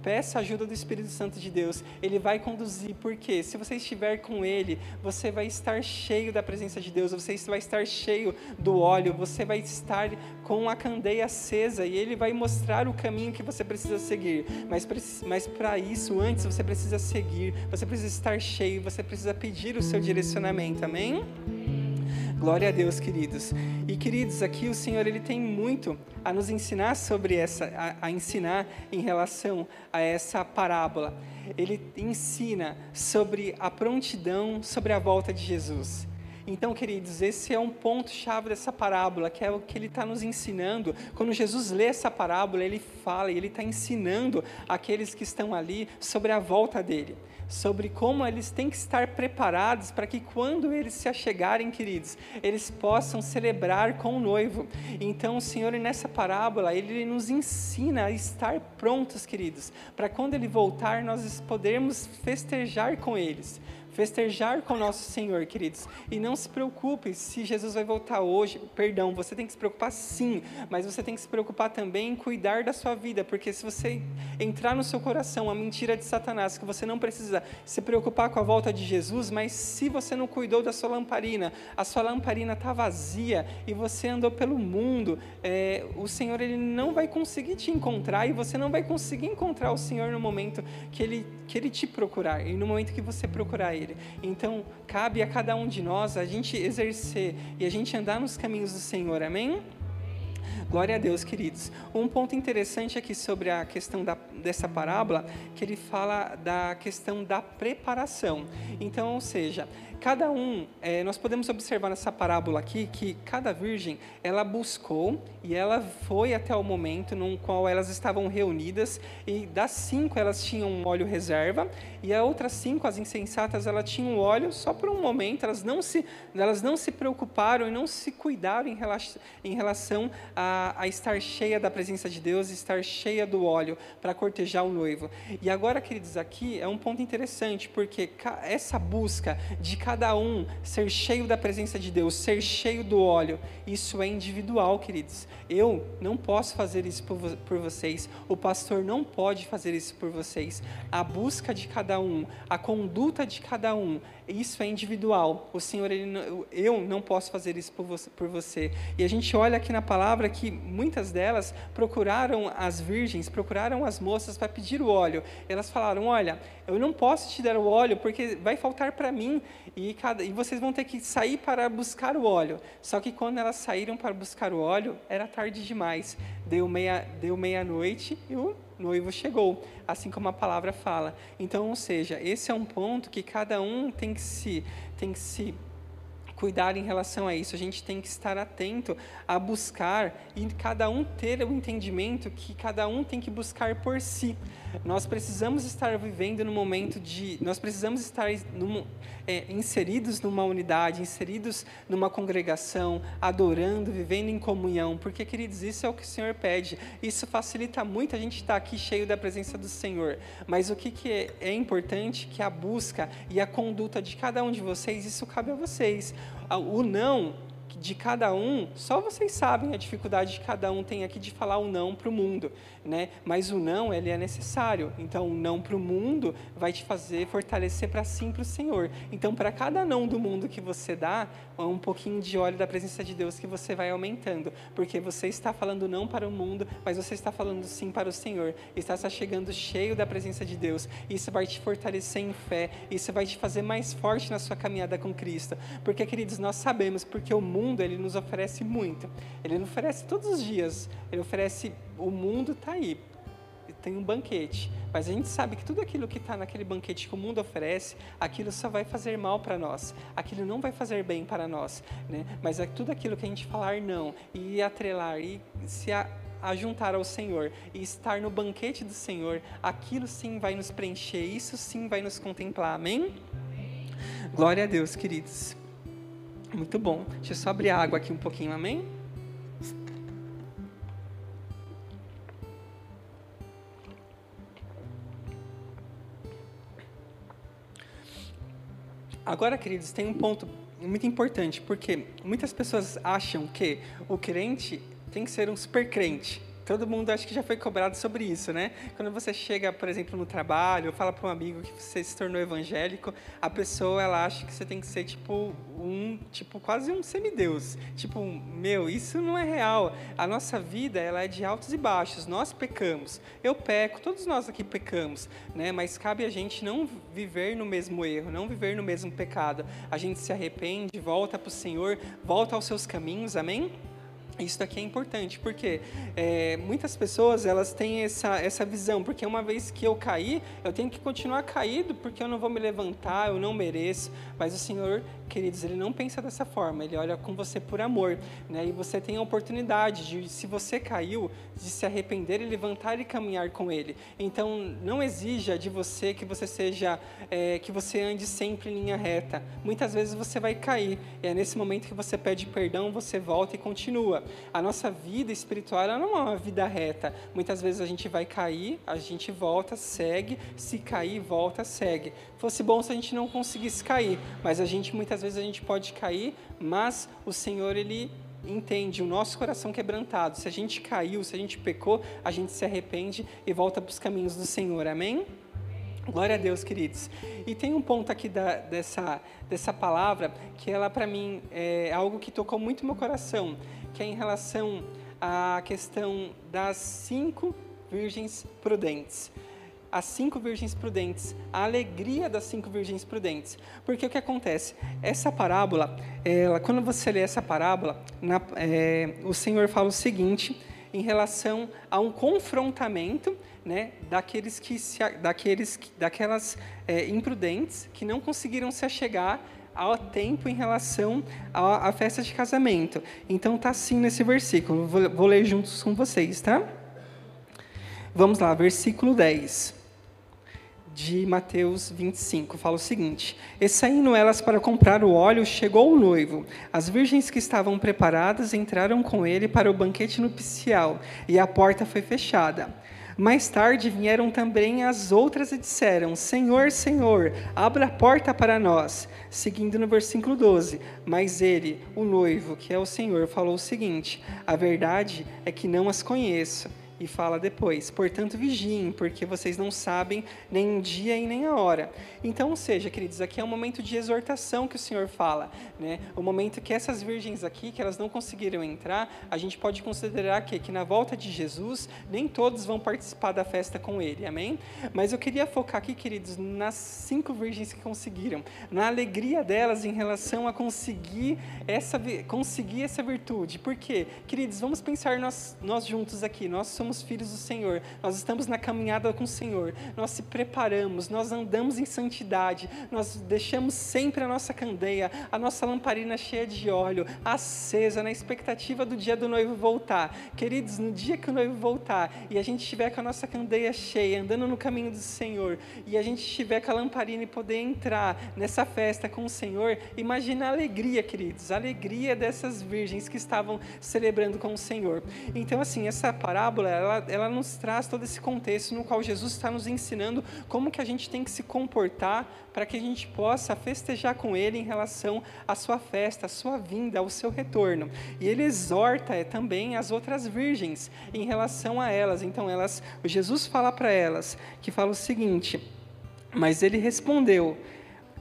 peça a ajuda do Espírito Santo de Deus. Ele vai conduzir. Porque se você estiver com Ele, você vai estar cheio da presença de Deus. Você vai estar cheio do óleo. Você vai estar com a candeia acesa e Ele vai mostrar o caminho que você precisa seguir. Mas, mas para isso, antes você precisa seguir, você precisa estar cheio, você precisa pedir o seu direcionamento. Amém? Glória a Deus, queridos. E queridos, aqui o Senhor ele tem muito a nos ensinar sobre essa, a, a, ensinar em relação a essa parábola. Ele ensina sobre a prontidão, sobre a volta de Jesus. Então, queridos, esse é um ponto-chave dessa parábola, que é o que ele está nos ensinando. Quando Jesus lê essa parábola, ele fala e ele está ensinando aqueles que estão ali sobre a volta dele sobre como eles têm que estar preparados para que quando eles se achegarem, queridos, eles possam celebrar com o noivo. Então, o Senhor, nessa parábola, ele nos ensina a estar prontos, queridos, para quando ele voltar, nós podermos festejar com eles festejar com nosso Senhor, queridos. E não se preocupe se Jesus vai voltar hoje. Perdão, você tem que se preocupar sim, mas você tem que se preocupar também em cuidar da sua vida, porque se você entrar no seu coração a mentira de Satanás, que você não precisa se preocupar com a volta de Jesus, mas se você não cuidou da sua lamparina, a sua lamparina está vazia e você andou pelo mundo, é, o Senhor ele não vai conseguir te encontrar e você não vai conseguir encontrar o Senhor no momento que ele, que ele te procurar e no momento que você procurar Ele. Então, cabe a cada um de nós a gente exercer e a gente andar nos caminhos do Senhor, amém? Glória a Deus, queridos. Um ponto interessante aqui sobre a questão da, dessa parábola, que ele fala da questão da preparação. Então, ou seja, cada um, é, nós podemos observar nessa parábola aqui que cada virgem, ela buscou e ela foi até o momento no qual elas estavam reunidas e das cinco elas tinham um óleo reserva e as outras cinco, as insensatas, elas tinham óleo só por um momento, elas não se, elas não se preocuparam e não se cuidaram em relação, em relação a, a estar cheia da presença de Deus, estar cheia do óleo para cortejar o noivo. E agora, queridos, aqui é um ponto interessante, porque essa busca de cada um ser cheio da presença de Deus, ser cheio do óleo, isso é individual, queridos. Eu não posso fazer isso por, por vocês, o pastor não pode fazer isso por vocês. A busca de cada um, a conduta de cada um, isso é individual. O Senhor, ele, eu não posso fazer isso por você, por você. E a gente olha aqui na palavra que muitas delas procuraram as virgens, procuraram as moças para pedir o óleo. Elas falaram: Olha, eu não posso te dar o óleo porque vai faltar para mim e, cada, e vocês vão ter que sair para buscar o óleo. Só que quando elas saíram para buscar o óleo, era tarde demais. Deu meia-noite deu meia e o noivo chegou, assim como a palavra fala. Então, ou seja, esse é um ponto que cada um tem que se, tem que se cuidar em relação a isso. A gente tem que estar atento a buscar e cada um ter o entendimento que cada um tem que buscar por si. Nós precisamos estar vivendo no momento de. Nós precisamos estar num, é, inseridos numa unidade, inseridos numa congregação, adorando, vivendo em comunhão, porque, queridos, isso é o que o Senhor pede. Isso facilita muito a gente estar aqui cheio da presença do Senhor. Mas o que, que é, é importante? Que a busca e a conduta de cada um de vocês, isso cabe a vocês. O não de cada um, só vocês sabem a dificuldade que cada um tem aqui de falar o não para o mundo né? Mas o não, ele é necessário. Então, o não para o mundo vai te fazer fortalecer para sim para o Senhor. Então, para cada não do mundo que você dá, é um pouquinho de óleo da presença de Deus que você vai aumentando, porque você está falando não para o mundo, mas você está falando sim para o Senhor. Está se chegando cheio da presença de Deus. Isso vai te fortalecer em fé. Isso vai te fazer mais forte na sua caminhada com Cristo. Porque, queridos, nós sabemos porque o mundo ele nos oferece muito. Ele nos oferece todos os dias. Ele oferece o mundo está aí, tem um banquete, mas a gente sabe que tudo aquilo que está naquele banquete que o mundo oferece, aquilo só vai fazer mal para nós, aquilo não vai fazer bem para nós, né? Mas é tudo aquilo que a gente falar não e atrelar e se a, a juntar ao Senhor e estar no banquete do Senhor, aquilo sim vai nos preencher, isso sim vai nos contemplar, amém? Glória a Deus, queridos. Muito bom. Deixa eu só abrir a água aqui um pouquinho, amém? Agora, queridos, tem um ponto muito importante, porque muitas pessoas acham que o crente tem que ser um super crente. Todo mundo acho que já foi cobrado sobre isso, né? Quando você chega, por exemplo, no trabalho, fala para um amigo que você se tornou evangélico, a pessoa ela acha que você tem que ser tipo um, tipo quase um semideus. Tipo, meu, isso não é real. A nossa vida, ela é de altos e baixos. Nós pecamos. Eu peco, todos nós aqui pecamos, né? Mas cabe a gente não viver no mesmo erro, não viver no mesmo pecado. A gente se arrepende, volta para o Senhor, volta aos seus caminhos. Amém? Isso daqui é importante, porque é, muitas pessoas elas têm essa, essa visão, porque uma vez que eu caí, eu tenho que continuar caído, porque eu não vou me levantar, eu não mereço. Mas o Senhor, queridos, Ele não pensa dessa forma, Ele olha com você por amor. Né? E você tem a oportunidade de, se você caiu, de se arrepender e levantar e caminhar com Ele. Então, não exija de você que você seja, é, que você ande sempre em linha reta. Muitas vezes você vai cair, e é nesse momento que você pede perdão, você volta e continua a nossa vida espiritual não é uma vida reta. Muitas vezes a gente vai cair, a gente volta, segue, se cair, volta, segue. Fosse bom se a gente não conseguisse cair, mas a gente muitas vezes a gente pode cair, mas o Senhor ele entende o nosso coração quebrantado. Se a gente caiu, se a gente pecou, a gente se arrepende e volta para os caminhos do Senhor. Amém? Glória a Deus, queridos. E tem um ponto aqui da, dessa, dessa palavra que ela, para mim, é algo que tocou muito meu coração que é em relação à questão das cinco virgens prudentes. As cinco virgens prudentes, a alegria das cinco virgens prudentes. Porque o que acontece? Essa parábola, ela, quando você lê essa parábola, na, é, o Senhor fala o seguinte em relação a um confrontamento né, daqueles que se, daqueles, daquelas é, imprudentes que não conseguiram se achegar ao tempo em relação à, à festa de casamento. Então está assim nesse versículo. Vou, vou ler juntos com vocês, tá? Vamos lá, versículo 10 de Mateus 25, fala o seguinte: E saindo elas para comprar o óleo, chegou o noivo. As virgens que estavam preparadas entraram com ele para o banquete nupcial, e a porta foi fechada. Mais tarde vieram também as outras e disseram: Senhor, Senhor, abra a porta para nós. Seguindo no versículo 12: Mas ele, o noivo, que é o Senhor, falou o seguinte: A verdade é que não as conheço e fala depois: portanto, vigiem, porque vocês não sabem nem o dia e nem a hora. Então, ou seja, queridos, aqui é um momento de exortação que o Senhor fala, né? O momento que essas virgens aqui, que elas não conseguiram entrar, a gente pode considerar que, que na volta de Jesus, nem todos vão participar da festa com ele, amém? Mas eu queria focar aqui, queridos, nas cinco virgens que conseguiram, na alegria delas em relação a conseguir essa, conseguir essa virtude. Por quê? Queridos, vamos pensar nós, nós juntos aqui, nós somos somos filhos do Senhor, nós estamos na caminhada com o Senhor, nós se preparamos, nós andamos em santidade, nós deixamos sempre a nossa candeia, a nossa lamparina cheia de óleo, acesa, na expectativa do dia do noivo voltar. Queridos, no dia que o noivo voltar e a gente estiver com a nossa candeia cheia, andando no caminho do Senhor, e a gente estiver com a lamparina e poder entrar nessa festa com o Senhor, imagina a alegria, queridos, a alegria dessas virgens que estavam celebrando com o Senhor. Então, assim, essa parábola, ela, ela nos traz todo esse contexto no qual Jesus está nos ensinando como que a gente tem que se comportar para que a gente possa festejar com Ele em relação à sua festa, à sua vinda, ao seu retorno. E Ele exorta é, também as outras virgens em relação a elas. Então, elas, Jesus fala para elas, que fala o seguinte, mas Ele respondeu,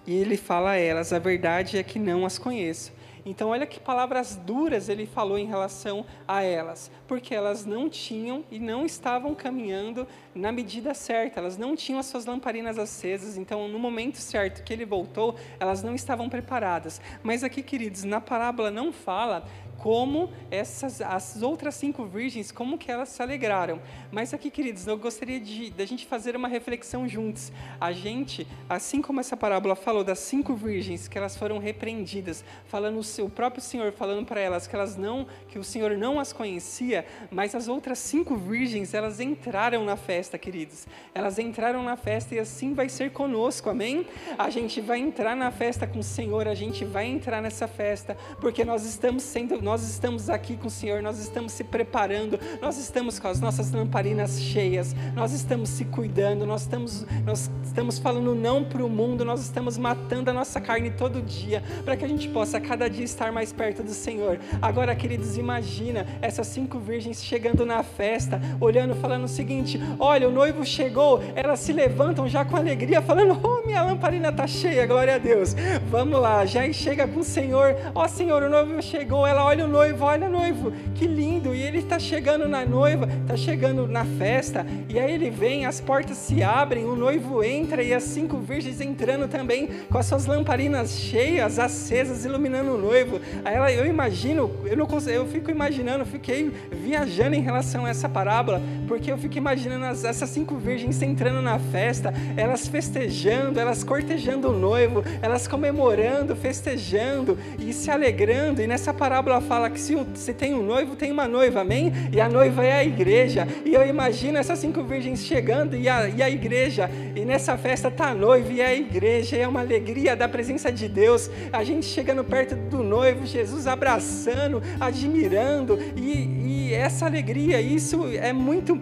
e Ele fala a elas, a verdade é que não as conheço. Então, olha que palavras duras ele falou em relação a elas, porque elas não tinham e não estavam caminhando na medida certa, elas não tinham as suas lamparinas acesas, então, no momento certo que ele voltou, elas não estavam preparadas. Mas aqui, queridos, na parábola não fala como essas as outras cinco virgens, como que elas se alegraram. Mas aqui, queridos, eu gostaria de, de a gente fazer uma reflexão juntos. A gente, assim como essa parábola falou das cinco virgens que elas foram repreendidas, falando o próprio Senhor falando para elas que elas não, que o Senhor não as conhecia, mas as outras cinco virgens, elas entraram na festa, queridos. Elas entraram na festa e assim vai ser conosco, amém? A gente vai entrar na festa com o Senhor, a gente vai entrar nessa festa, porque nós estamos sendo, nós estamos aqui com o Senhor, nós estamos se preparando, nós estamos com as nossas lamparinas cheias, nós estamos se cuidando, nós estamos, nós estamos falando não para o mundo, nós estamos matando a nossa carne todo dia, para que a gente possa cada dia estar mais perto do Senhor. Agora, queridos, imagina essas cinco virgens chegando na festa, olhando, falando o seguinte: olha, o noivo chegou, elas se levantam já com alegria, falando: oh, minha lamparina está cheia, glória a Deus. Vamos lá, já chega com o Senhor, ó oh, Senhor, o noivo chegou, ela olha o noivo, olha o noivo, que lindo, e ele está chegando na noiva, está chegando na festa, e aí ele vem, as portas se abrem, o noivo entra e as cinco virgens entrando também com as suas lamparinas cheias, acesas, iluminando o noivo. Aí ela, eu imagino, eu não consigo, eu fico imaginando, fiquei viajando em relação a essa parábola, porque eu fico imaginando as, essas cinco virgens entrando na festa, elas festejando, elas cortejando o noivo, elas comemorando, festejando e se alegrando. E nessa parábola fala que se, se tem um noivo, tem uma noiva, amém? E a noiva é a igreja. E eu imagino essas cinco virgens chegando e a, e a igreja, e nessa festa está a noiva e a igreja, e é uma alegria da presença de Deus. A gente chegando perto do noivo, Jesus abraçando, admirando, e, e essa alegria, isso é muito,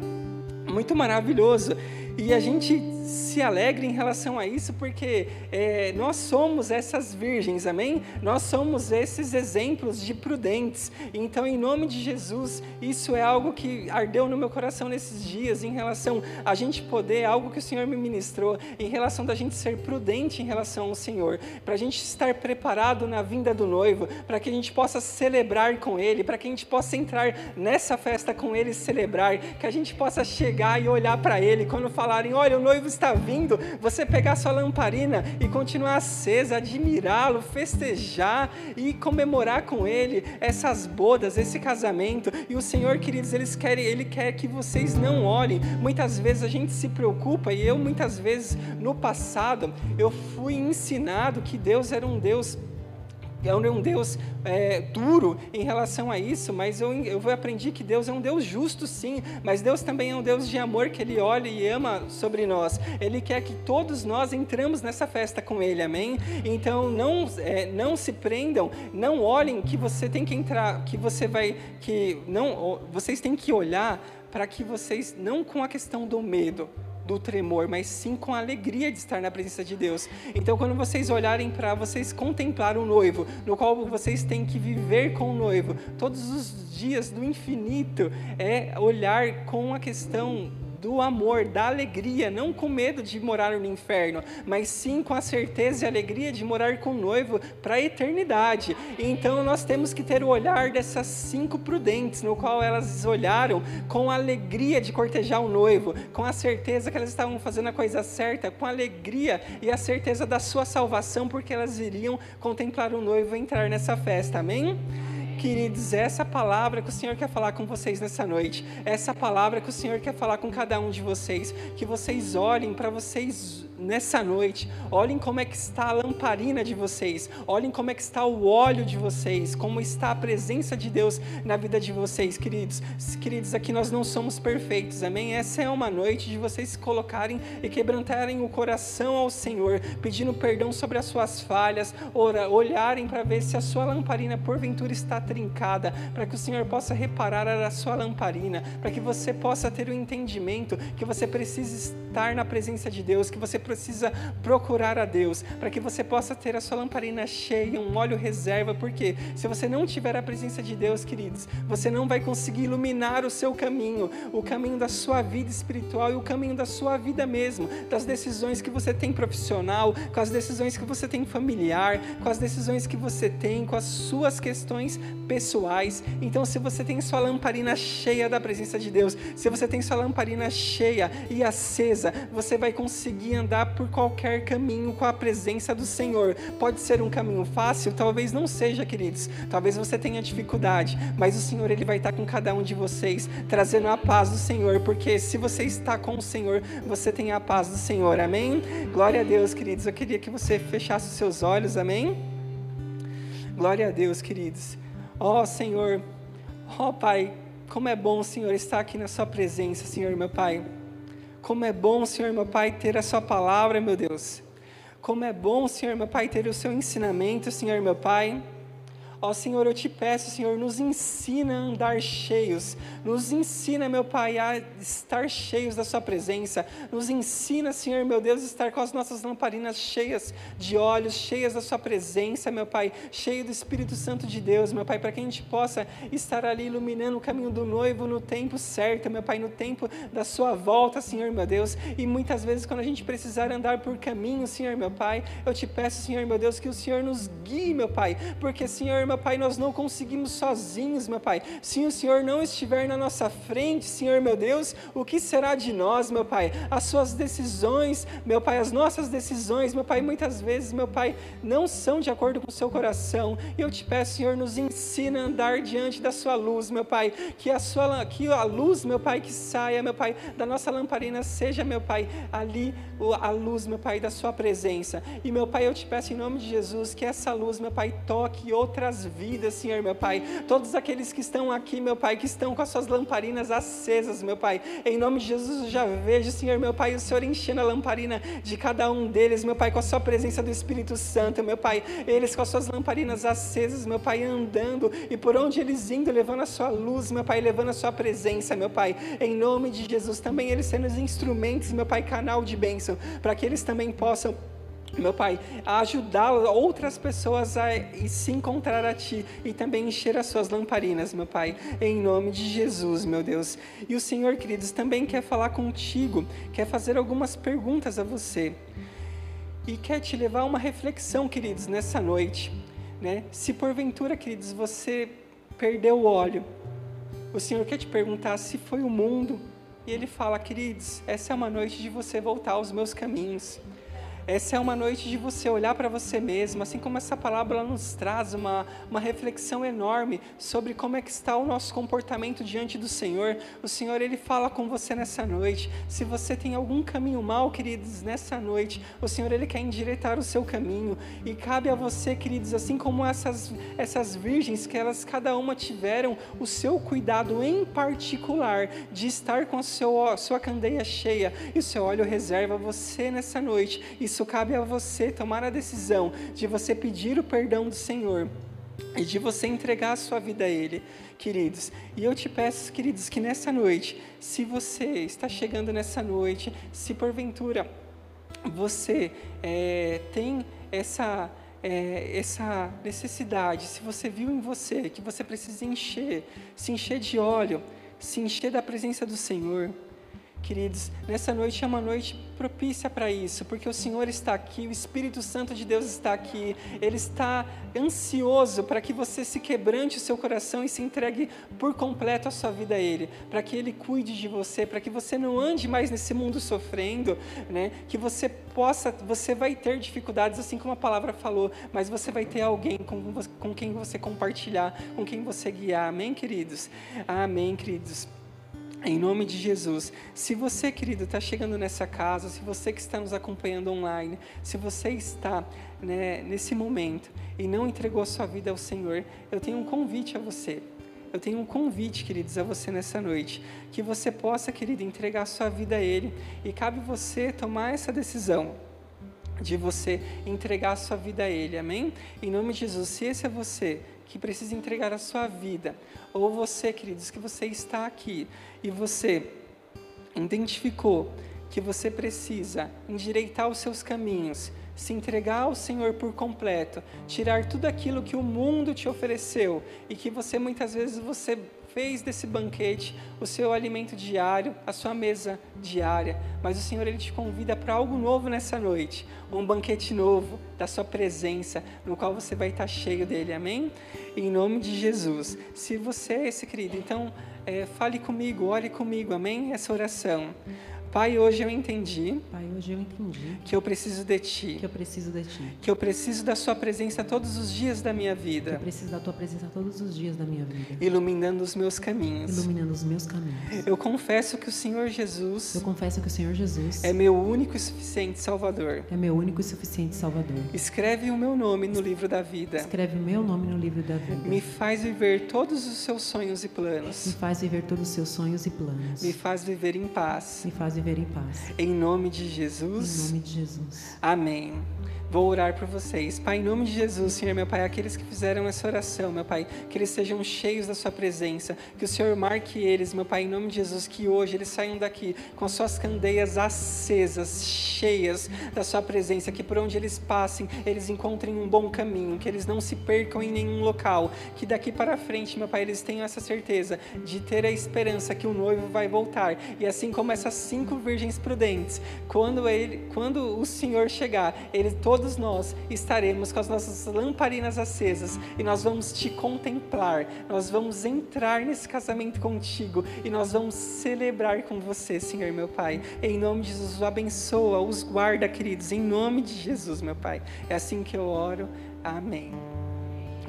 muito maravilhoso. E a gente se alegre em relação a isso, porque é, nós somos essas virgens, amém? Nós somos esses exemplos de prudentes. Então, em nome de Jesus, isso é algo que ardeu no meu coração nesses dias, em relação a gente poder, algo que o Senhor me ministrou, em relação da gente ser prudente em relação ao Senhor, para a gente estar preparado na vinda do noivo, para que a gente possa celebrar com Ele, para que a gente possa entrar nessa festa com Ele e celebrar, que a gente possa chegar e olhar para Ele quando falarem: olha, o noivo está vindo, você pegar sua lamparina e continuar acesa, admirá-lo, festejar e comemorar com ele essas bodas, esse casamento. E o Senhor, queridos, eles querem, ele quer que vocês não olhem. Muitas vezes a gente se preocupa e eu muitas vezes no passado eu fui ensinado que Deus era um Deus é um Deus é, duro em relação a isso, mas eu, eu aprendi que Deus é um Deus justo, sim, mas Deus também é um Deus de amor que Ele olha e ama sobre nós. Ele quer que todos nós entramos nessa festa com Ele, amém? Então não, é, não se prendam, não olhem que você tem que entrar, que você vai, que não, vocês têm que olhar para que vocês não com a questão do medo, do tremor, mas sim com a alegria de estar na presença de Deus. Então, quando vocês olharem para vocês contemplar o noivo, no qual vocês têm que viver com o noivo, todos os dias do infinito, é olhar com a questão do amor, da alegria, não com medo de morar no inferno, mas sim com a certeza e alegria de morar com o noivo para a eternidade. Então nós temos que ter o olhar dessas cinco prudentes, no qual elas olharam com a alegria de cortejar o noivo, com a certeza que elas estavam fazendo a coisa certa, com a alegria e a certeza da sua salvação, porque elas iriam contemplar o noivo e entrar nessa festa. Amém? Queridos, essa palavra que o Senhor quer falar com vocês nessa noite, essa palavra que o Senhor quer falar com cada um de vocês, que vocês olhem para vocês nessa noite, olhem como é que está a lamparina de vocês, olhem como é que está o óleo de vocês, como está a presença de Deus na vida de vocês, queridos. Queridos, aqui nós não somos perfeitos, amém? Essa é uma noite de vocês se colocarem e quebrantarem o coração ao Senhor, pedindo perdão sobre as suas falhas, ora, olharem para ver se a sua lamparina porventura está trincada, para que o Senhor possa reparar a sua lamparina, para que você possa ter o entendimento que você precisa estar na presença de Deus, que você precisa procurar a Deus para que você possa ter a sua lamparina cheia, um óleo reserva, porque se você não tiver a presença de Deus, queridos, você não vai conseguir iluminar o seu caminho, o caminho da sua vida espiritual e o caminho da sua vida mesmo, das decisões que você tem profissional, com as decisões que você tem familiar, com as decisões que você tem, com as suas questões pessoais. Então, se você tem sua lamparina cheia da presença de Deus, se você tem sua lamparina cheia e acesa, você vai conseguir andar andar por qualquer caminho com a presença do Senhor. Pode ser um caminho fácil, talvez não seja, queridos. Talvez você tenha dificuldade, mas o Senhor ele vai estar com cada um de vocês, trazendo a paz do Senhor, porque se você está com o Senhor, você tem a paz do Senhor. Amém? Glória a Deus, queridos. Eu queria que você fechasse os seus olhos. Amém? Glória a Deus, queridos. Ó oh, Senhor, ó oh, Pai, como é bom, Senhor, estar aqui na Sua presença, Senhor, meu Pai. Como é bom, Senhor, meu Pai, ter a Sua palavra, meu Deus. Como é bom, Senhor, meu Pai, ter o Seu ensinamento, Senhor, meu Pai. Ó Senhor, eu te peço, Senhor, nos ensina a andar cheios, nos ensina, meu Pai, a estar cheios da Sua presença, nos ensina, Senhor, meu Deus, a estar com as nossas lamparinas cheias de olhos, cheias da Sua presença, meu Pai, cheio do Espírito Santo de Deus, meu Pai, para que a gente possa estar ali iluminando o caminho do noivo no tempo certo, meu Pai, no tempo da Sua volta, Senhor, meu Deus, e muitas vezes quando a gente precisar andar por caminho, Senhor, meu Pai, eu te peço, Senhor, meu Deus, que o Senhor nos guie, meu Pai, porque, Senhor, meu meu Pai, nós não conseguimos sozinhos, meu Pai. Se o Senhor não estiver na nossa frente, Senhor, meu Deus, o que será de nós, meu Pai? As suas decisões, meu Pai, as nossas decisões, meu Pai, muitas vezes, meu Pai, não são de acordo com o seu coração. E eu te peço, Senhor, nos ensina a andar diante da sua luz, meu Pai, que a sua que a luz, meu Pai, que saia, meu Pai, da nossa lamparina seja, meu Pai, ali a luz, meu Pai, da sua presença. E meu Pai, eu te peço em nome de Jesus que essa luz, meu Pai, toque outras vidas, Senhor, meu Pai. Todos aqueles que estão aqui, meu Pai, que estão com as suas lamparinas acesas, meu Pai. Em nome de Jesus, eu já vejo, Senhor, meu Pai, o Senhor enchendo a lamparina de cada um deles, meu Pai, com a sua presença do Espírito Santo, meu Pai. Eles com as suas lamparinas acesas, meu Pai, andando e por onde eles indo, levando a sua luz, meu Pai, levando a sua presença, meu Pai. Em nome de Jesus, também eles sendo os instrumentos, meu Pai, canal de bênção, para que eles também possam meu Pai, a ajudar outras pessoas a se encontrar a Ti e também encher as suas lamparinas, meu Pai, em nome de Jesus, meu Deus. E o Senhor, queridos, também quer falar contigo, quer fazer algumas perguntas a você e quer te levar a uma reflexão, queridos, nessa noite. Né? Se porventura, queridos, você perdeu o óleo, o Senhor quer te perguntar se foi o mundo, e Ele fala, queridos, essa é uma noite de você voltar aos meus caminhos. Essa é uma noite de você olhar para você mesmo, assim como essa palavra nos traz uma, uma reflexão enorme sobre como é que está o nosso comportamento diante do Senhor. O Senhor, Ele fala com você nessa noite. Se você tem algum caminho mal, queridos, nessa noite, o Senhor, Ele quer endireitar o seu caminho. E cabe a você, queridos, assim como essas, essas virgens, que elas cada uma tiveram o seu cuidado em particular de estar com a sua, sua candeia cheia e o seu óleo reserva você nessa noite. Isso cabe a você tomar a decisão de você pedir o perdão do Senhor e de você entregar a sua vida a Ele, queridos. E eu te peço, queridos, que nessa noite, se você está chegando nessa noite, se porventura você é, tem essa é, essa necessidade, se você viu em você que você precisa encher, se encher de óleo, se encher da presença do Senhor, Queridos, nessa noite é uma noite propícia para isso, porque o Senhor está aqui, o Espírito Santo de Deus está aqui, Ele está ansioso para que você se quebrante o seu coração e se entregue por completo a sua vida a Ele, para que Ele cuide de você, para que você não ande mais nesse mundo sofrendo, né? que você possa, você vai ter dificuldades, assim como a palavra falou, mas você vai ter alguém com, com quem você compartilhar, com quem você guiar, amém, queridos? Amém, queridos. Em nome de Jesus. Se você, querido, está chegando nessa casa, se você que está nos acompanhando online, se você está né, nesse momento e não entregou a sua vida ao Senhor, eu tenho um convite a você. Eu tenho um convite, queridos, a você nessa noite. Que você possa, querido, entregar a sua vida a Ele. E cabe você tomar essa decisão de você entregar a sua vida a Ele. Amém? Em nome de Jesus. Se esse é você que precisa entregar a sua vida, ou você, queridos, que você está aqui e você identificou que você precisa endireitar os seus caminhos, se entregar ao Senhor por completo, tirar tudo aquilo que o mundo te ofereceu e que você muitas vezes você fez desse banquete o seu alimento diário, a sua mesa diária, mas o Senhor ele te convida para algo novo nessa noite, um banquete novo da sua presença, no qual você vai estar cheio dele, amém? Em nome de Jesus. Se você é esse querido, então é, fale comigo, ore comigo, amém? Essa oração. Pai, hoje eu entendi Pai, hoje eu entendi que eu preciso de Ti, que eu preciso de Ti. que eu preciso da Sua presença todos os dias da minha Eu vida, preciso da Tua presença todos os dias da minha vida, iluminando os meus caminhos. iluminando os meus caminhos. Eu confesso que o Senhor Jesus Eu confesso que o Senhor Jesus é meu único e suficiente Salvador. é meu único e suficiente Salvador. Escreve o meu nome no livro da vida. Escreve o meu nome no livro da vida. Me faz viver todos os seus sonhos e Me planos. faz viver todos os seus sonhos e planos. Me faz viver em paz. Me faz viver em paz. Em nome de Em Jesus. nome de Jesus. Amém. Vou orar por vocês. Pai, em nome de Jesus, Senhor, meu Pai, aqueles que fizeram essa oração, meu Pai, que eles sejam cheios da Sua presença, que o Senhor marque eles, meu Pai, em nome de Jesus, que hoje eles saiam daqui com as suas candeias acesas, cheias da Sua presença, que por onde eles passem, eles encontrem um bom caminho, que eles não se percam em nenhum local, que daqui para frente, meu Pai, eles tenham essa certeza de ter a esperança que o noivo vai voltar. E assim como essas cinco virgens prudentes, quando ele, quando o Senhor chegar, ele todos nós estaremos com as nossas lamparinas acesas e nós vamos te contemplar. Nós vamos entrar nesse casamento contigo e nós vamos celebrar com você, Senhor meu Pai. Em nome de Jesus, abençoa, os guarda, queridos, em nome de Jesus, meu Pai. É assim que eu oro. Amém.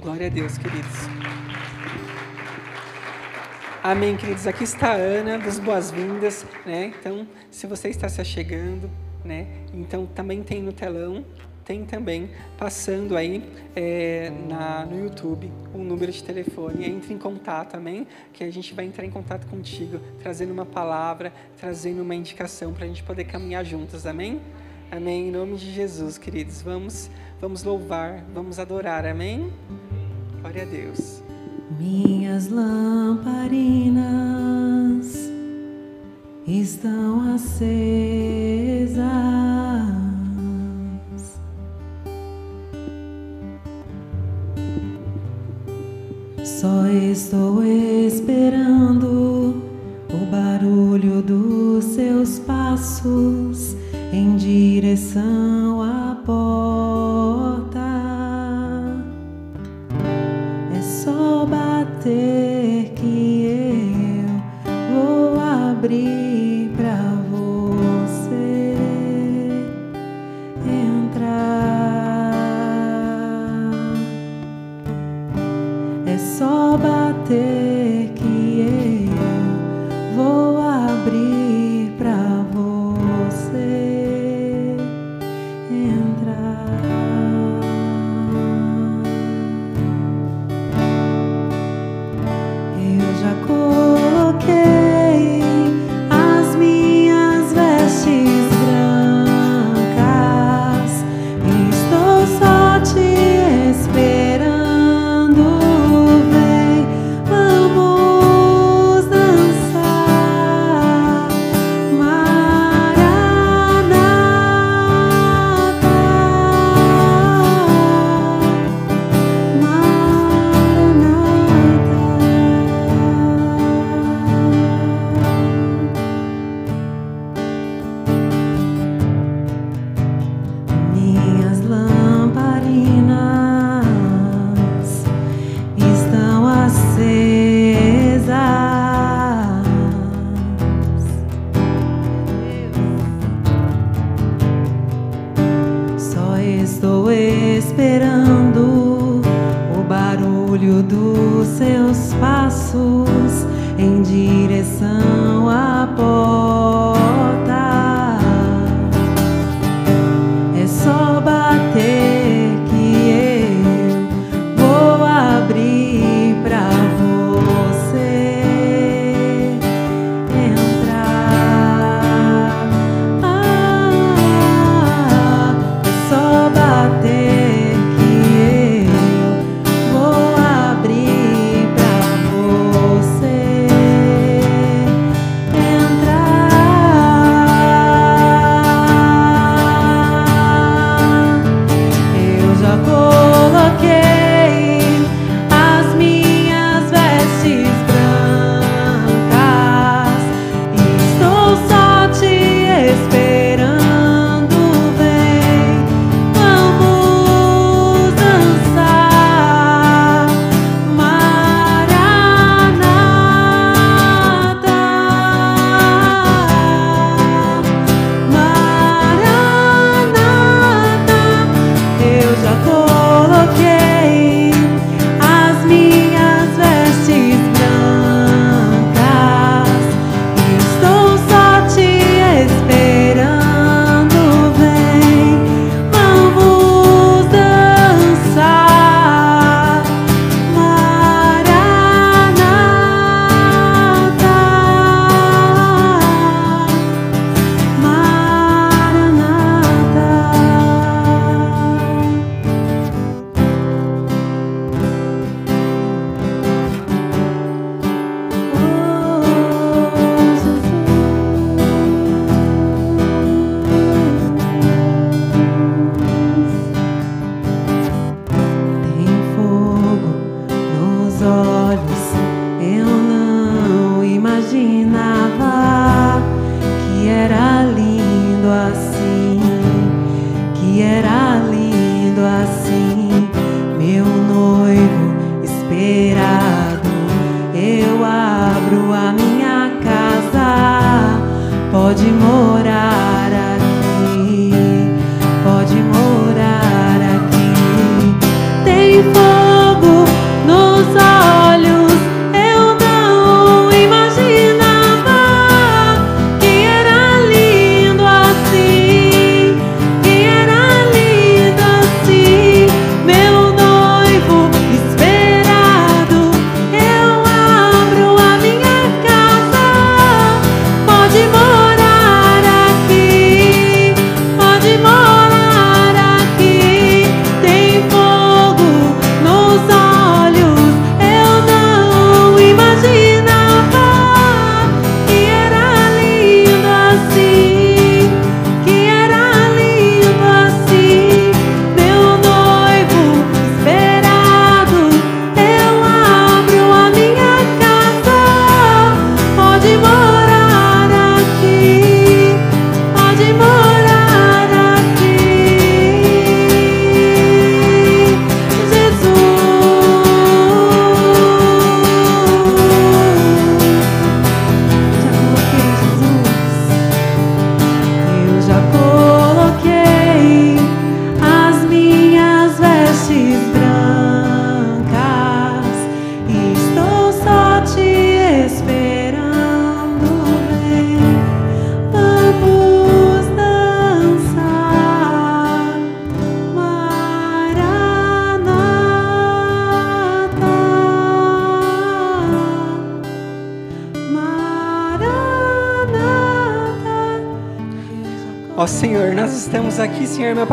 Glória a Deus, queridos. Amém, queridos. Aqui está a Ana, das boas-vindas, né? Então, se você está se achegando, né? Então, também tem no telão, tem também passando aí é, na, no YouTube um número de telefone. Entre em contato, amém? Que a gente vai entrar em contato contigo, trazendo uma palavra, trazendo uma indicação para a gente poder caminhar juntos, amém? Amém. Em nome de Jesus, queridos. Vamos, vamos louvar, vamos adorar, amém? Glória a Deus. Minhas lamparinas estão acesas. Só estou esperando o barulho dos seus passos em direção à porta. É só bater que eu vou abrir só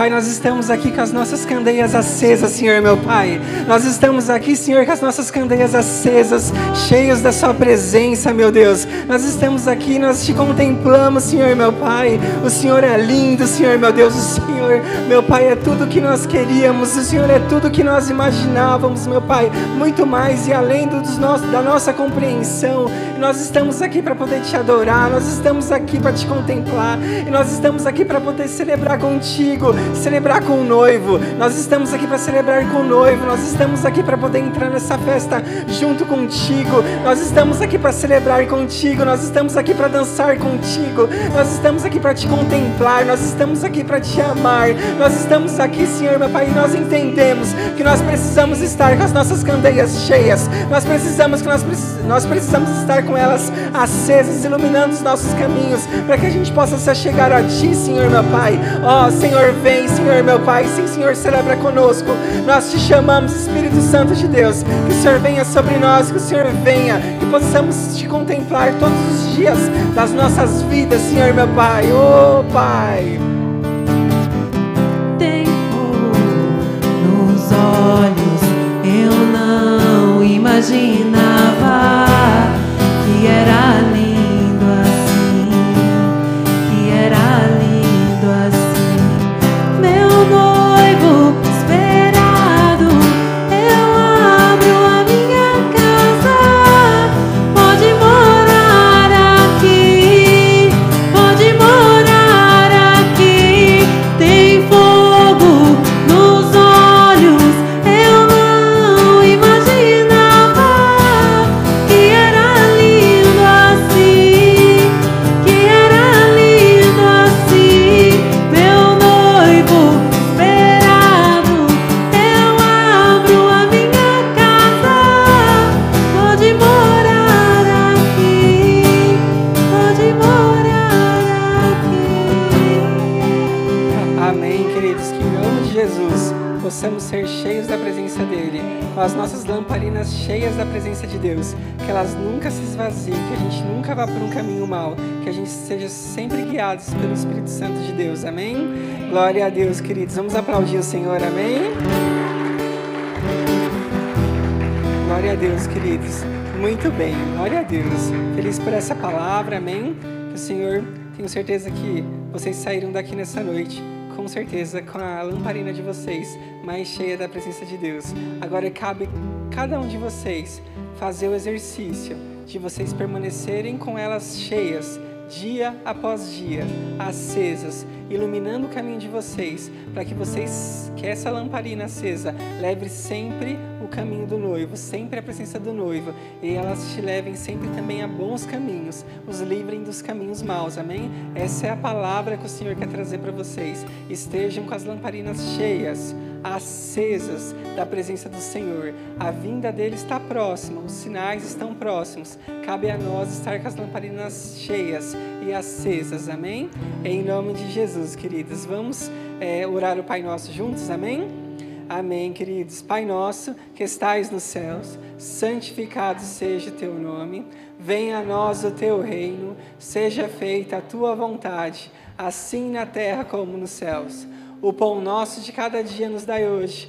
Pai, nós estamos aqui com as nossas candeias acesas, Senhor meu Pai. Nós estamos aqui, Senhor, com as nossas candeias acesas, cheios da Sua presença, meu Deus. Nós estamos aqui, nós te contemplamos, Senhor meu Pai. O Senhor é lindo, Senhor meu Deus. O Senhor, meu Pai, é tudo que nós queríamos. O Senhor é tudo que nós imaginávamos, meu Pai. Muito mais e além dos da nossa compreensão. Nós estamos aqui para poder te adorar, nós estamos aqui para te contemplar, e nós estamos aqui para poder celebrar contigo, celebrar com o noivo. Nós estamos aqui para celebrar com o noivo, nós estamos aqui para poder entrar nessa festa junto contigo. Nós estamos aqui para celebrar contigo, nós estamos aqui para dançar contigo. Nós estamos aqui para te contemplar, nós estamos aqui para te amar. Nós estamos aqui, Senhor, meu Pai, e nós entendemos que nós precisamos estar com as nossas candeias cheias. Nós precisamos que nós, nós precisamos estar com elas acesas, iluminando os nossos caminhos, para que a gente possa se achegar a Ti, Senhor, meu Pai. Ó, Senhor, vem, Senhor, meu Pai. Sim, Senhor, celebra conosco. Nós te chamamos, Espírito Santo de Deus, que o Senhor venha sobre nós, que o Senhor venha, que possamos te contemplar todos os dias das nossas vidas, Senhor, meu Pai. Ô, Pai. Tem fogo nos olhos, eu não imaginava que era lindo Jesus possamos ser cheios da presença dEle, com as nossas lamparinas cheias da presença de Deus, que elas nunca se esvaziem, que a gente nunca vá por um caminho mau, que a gente seja sempre guiados pelo Espírito Santo de Deus. Amém? Glória a Deus, queridos. Vamos aplaudir o Senhor. Amém? Glória a Deus, queridos. Muito bem, glória a Deus. Feliz por essa palavra, amém? Que o Senhor, tenho certeza que vocês saíram daqui nessa noite, com certeza, com a lamparina de vocês mais cheia da presença de Deus. Agora cabe cada um de vocês fazer o exercício de vocês permanecerem com elas cheias dia após dia, acesas, iluminando o caminho de vocês, para que vocês, que essa lamparina acesa, leve sempre o caminho do noivo, sempre a presença do noivo, e elas te levem sempre também a bons caminhos, os livrem dos caminhos maus, amém? Essa é a palavra que o Senhor quer trazer para vocês. Estejam com as lamparinas cheias, acesas da presença do Senhor. A vinda dele está próxima, os sinais estão próximos. Cabe a nós estar com as lamparinas cheias e acesas, amém? Em nome de Jesus, queridos, vamos é, orar o Pai Nosso juntos, amém? Amém, queridos. Pai nosso que estais nos céus, santificado seja o teu nome. Venha a nós o teu reino, seja feita a tua vontade, assim na terra como nos céus. O pão nosso de cada dia nos dai hoje.